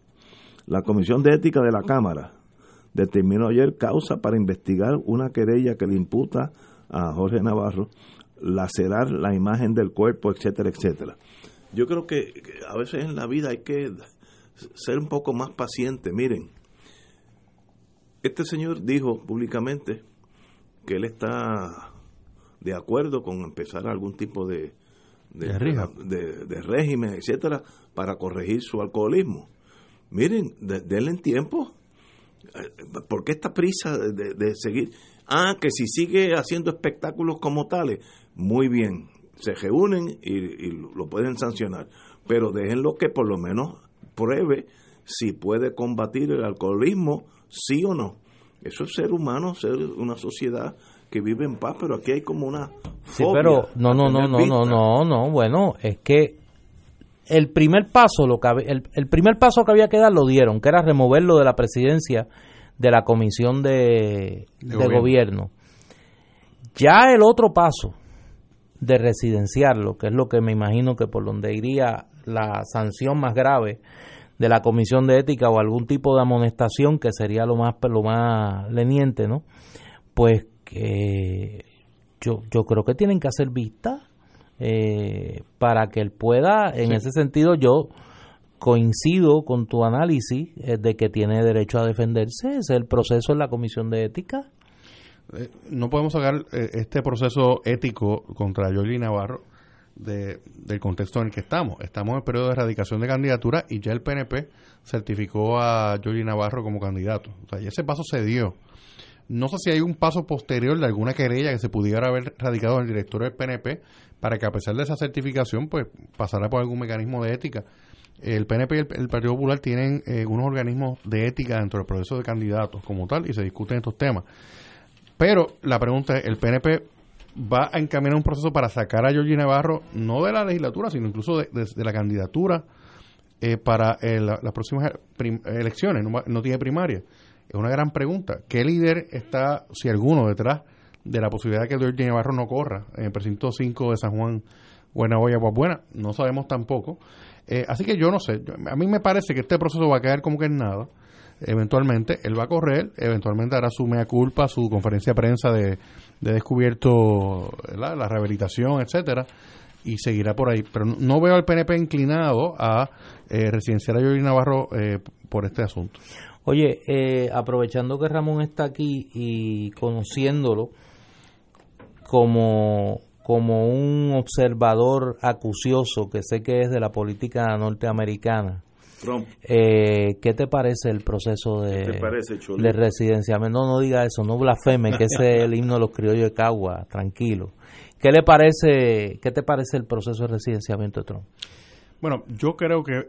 La Comisión de Ética de la Cámara determinó ayer causa para investigar una querella que le imputa a Jorge Navarro lacerar la imagen del cuerpo, etcétera, etcétera. Yo creo que a veces en la vida hay que ser un poco más paciente. Miren, este señor dijo públicamente que él está de acuerdo con empezar algún tipo de, de, régimen, etcétera, para corregir su alcoholismo. Miren, denle en tiempo. ¿Por qué esta prisa de, seguir? Ah, que si sigue haciendo espectáculos como tales, muy bien, se reúnen y, lo pueden sancionar, pero déjenlo que por lo menos pruebe si puede combatir el alcoholismo, sí o no. Eso es ser humano, ser una sociedad que vive en paz, pero aquí hay como una Sí, pero no, no, no, no, no, no, no, bueno, es que el primer paso, lo que, el, el primer paso que había que dar lo dieron, que era removerlo de la presidencia de la comisión de, gobierno. Ya el otro paso de residenciarlo, que es lo que me imagino que por donde iría la sanción más grave de la comisión de ética o algún tipo de amonestación que sería lo más lo más leniente, ¿no? Pues que yo yo creo que tienen que hacer vista eh, para que él pueda, en ese sentido yo coincido con tu análisis eh, de que tiene derecho a defenderse, es el proceso en la Comisión de Ética. Eh, no podemos sacar eh, este proceso ético contra Yoli Navarro de, del contexto en el que estamos. Estamos en el periodo de erradicación de candidatura y ya el PNP certificó a Yoli Navarro como candidato. O sea, ya ese paso se dio. No sé si hay un paso posterior de alguna querella que se pudiera haber radicado en el director del PNP para que a pesar de esa certificación, pues pasara por algún mecanismo de ética el PNP y el, Partido Popular tienen eh, unos organismos de ética dentro del proceso de candidatos como tal y se discuten estos temas. Pero la pregunta es, ¿el PNP va a encaminar un proceso para sacar a Georgie Navarro, no de la legislatura, sino incluso de, la candidatura eh, para eh, las próximas elecciones? No, tiene primaria. Es una gran pregunta. ¿Qué líder está, si alguno, detrás de la posibilidad de que Georgie Navarro no corra en el precinto 5 de San Juan, Olla, pues buena? No sabemos tampoco. Eh, así que yo no sé, a mí me parece que este proceso va a quedar como que en nada. Eventualmente él va a correr, eventualmente hará su mea culpa, su conferencia de prensa de, descubierto la rehabilitación, etcétera, y seguirá por ahí. Pero no veo al PNP inclinado a eh, residenciar a Yoli Navarro eh, por este asunto. Oye, eh, aprovechando que Ramón está aquí y conociéndolo como como un observador acucioso que sé que es de la política norteamericana. Eh, ¿Qué te parece el proceso de, de residenciamiento? No, no diga eso, no blasfeme, que ese es el himno de los criollos de Cagua, tranquilo. ¿Qué le parece, qué te parece el proceso de residenciamiento de Trump? Bueno, yo creo que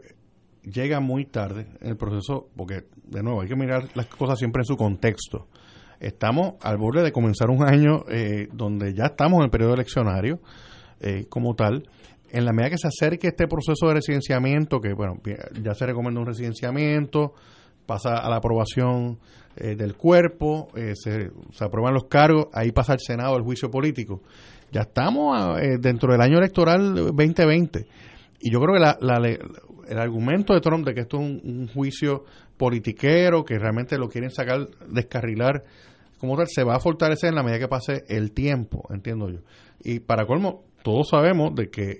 llega muy tarde en el proceso, porque de nuevo hay que mirar las cosas siempre en su contexto estamos al borde de comenzar un año eh, donde ya estamos en el periodo eleccionario eh, como tal. En la medida que se acerque este proceso de residenciamiento, que bueno, ya se recomienda un residenciamiento, pasa a la aprobación eh, del cuerpo, se, aprueban los cargos, ahí pasa al Senado el juicio político. Ya estamos dentro del año electoral 2020. Y yo creo que la, el argumento de Trump de que esto es un juicio politiquero que realmente lo quieren sacar, descarrilar como tal, se va a fortalecer en la medida que pase el tiempo, entiendo yo. Y para colmo, todos sabemos de que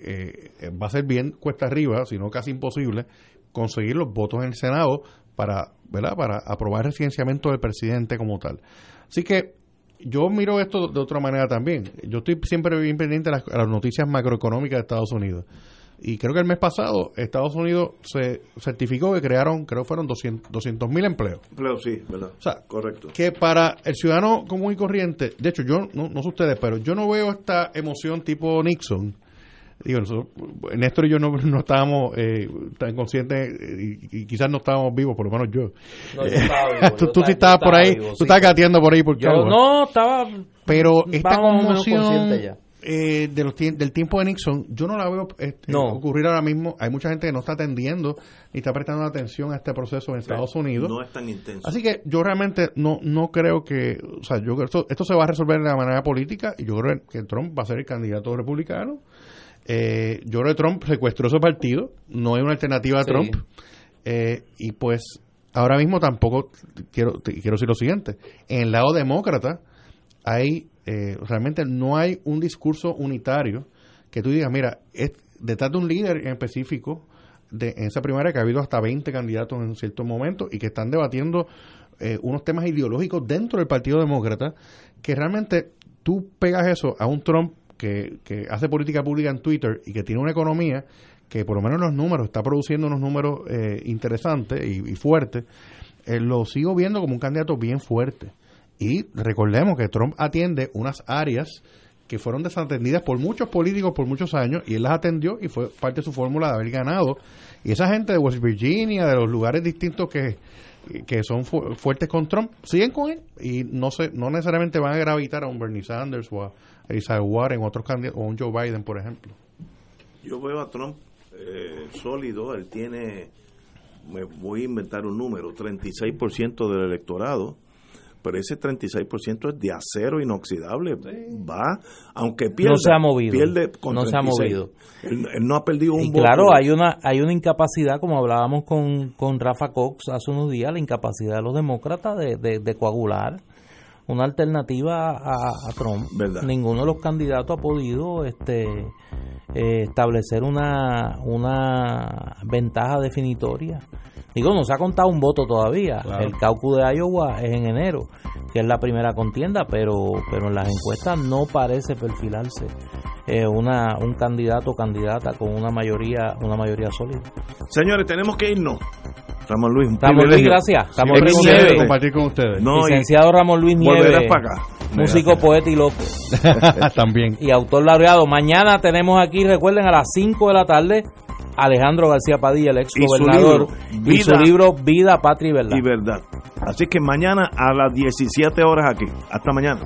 eh, va a ser bien cuesta arriba, si no casi imposible, conseguir los votos en el Senado para, ¿verdad? para aprobar el residenciamiento del presidente como tal. Así que yo miro esto de otra manera también. Yo estoy siempre bien pendiente de las noticias macroeconómicas de Estados Unidos. Y creo que el mes pasado Estados Unidos se certificó que crearon, creo que fueron 200 mil empleos. Empleos, sí, ¿verdad? O sea, correcto. Que para el ciudadano común y corriente, de hecho, yo no, no sé ustedes, pero yo no veo esta emoción tipo Nixon digo, nosotros, Néstor y yo no, no estábamos eh, tan conscientes eh, y, y quizás no estábamos vivos, por lo menos yo. No, yo estaba vivo, tú, yo tú estaba- sí estabas por estaba ahí, vivo, tú sí. estabas gateando por ahí por Yo no, estaba... Pero esta conmoción consciente ya. Eh, de los del tiempo de Nixon, yo no la veo este, No. ocurrir ahora mismo. Hay mucha gente que no está atendiendo ni está prestando atención a este proceso en Estados Unidos. No es tan intenso. Así que yo realmente no no creo que, o sea, yo creo esto, esto se va a resolver de la manera política y yo creo que Trump va a ser el candidato republicano. Eh, yo creo que Trump secuestró su partido, no hay una alternativa a Sí. Trump. Eh, y pues ahora mismo tampoco quiero quiero decir lo siguiente, en el lado demócrata hay eh, realmente no hay un discurso unitario que tú digas, mira, detrás de un líder en específico de, en esa primaria que ha habido hasta 20 candidatos en ciertos momentos y que están debatiendo eh, unos temas ideológicos dentro del Partido Demócrata, que realmente tú pegas eso a un Trump que, que hace política pública en Twitter y que tiene una economía que por lo menos en los números está produciendo unos números eh, interesantes y, y fuertes, eh, lo sigo viendo como un candidato bien fuerte. Y recordemos que Trump atiende unas áreas que fueron desatendidas por muchos políticos por muchos años y él las atendió y fue parte de su fórmula de haber ganado. Y esa gente de West Virginia, de los lugares distintos que, que son fu- fuertes con Trump, siguen con él y no se, no necesariamente van a gravitar a un Bernie Sanders o a Elizabeth Warren o otros candidatos, o a un Joe Biden, por ejemplo. Yo veo a Trump eh, sólido, él tiene, me voy a inventar un número, 36% del electorado, pero ese 36% es de acero inoxidable, va, aunque pierda, No se ha movido. pierde con No se ha 36. movido. Él, él no ha perdido un Y voto. claro, hay una hay una incapacidad, como hablábamos con, con Rafa Cox hace unos días, la incapacidad de los demócratas de, de, de coagular una alternativa a, a Trump. Verdad. Ninguno de los candidatos ha podido este eh, establecer una, una ventaja definitoria. Digo, no se ha contado un voto todavía. Claro. El caucus de Iowa es en enero, que es la primera contienda, pero, pero en las encuestas no parece perfilarse eh, una, un candidato o candidata con una mayoría, una mayoría sólida. Señores, tenemos que irnos. Ramón Luis, un Ramón Luis, gracias. Ramón Luis Nieves, compartir con ustedes. No, y licenciado Ramón Luis Nieves, para acá. músico, poeta y loco. También. y autor laureado. Mañana tenemos aquí, recuerden, a las 5 de la tarde, Alejandro García Padilla, el ex Y gobernador, libro, y su libro Vida, Patria y Verdad. y verdad. Así que mañana a las 17 horas aquí. Hasta mañana.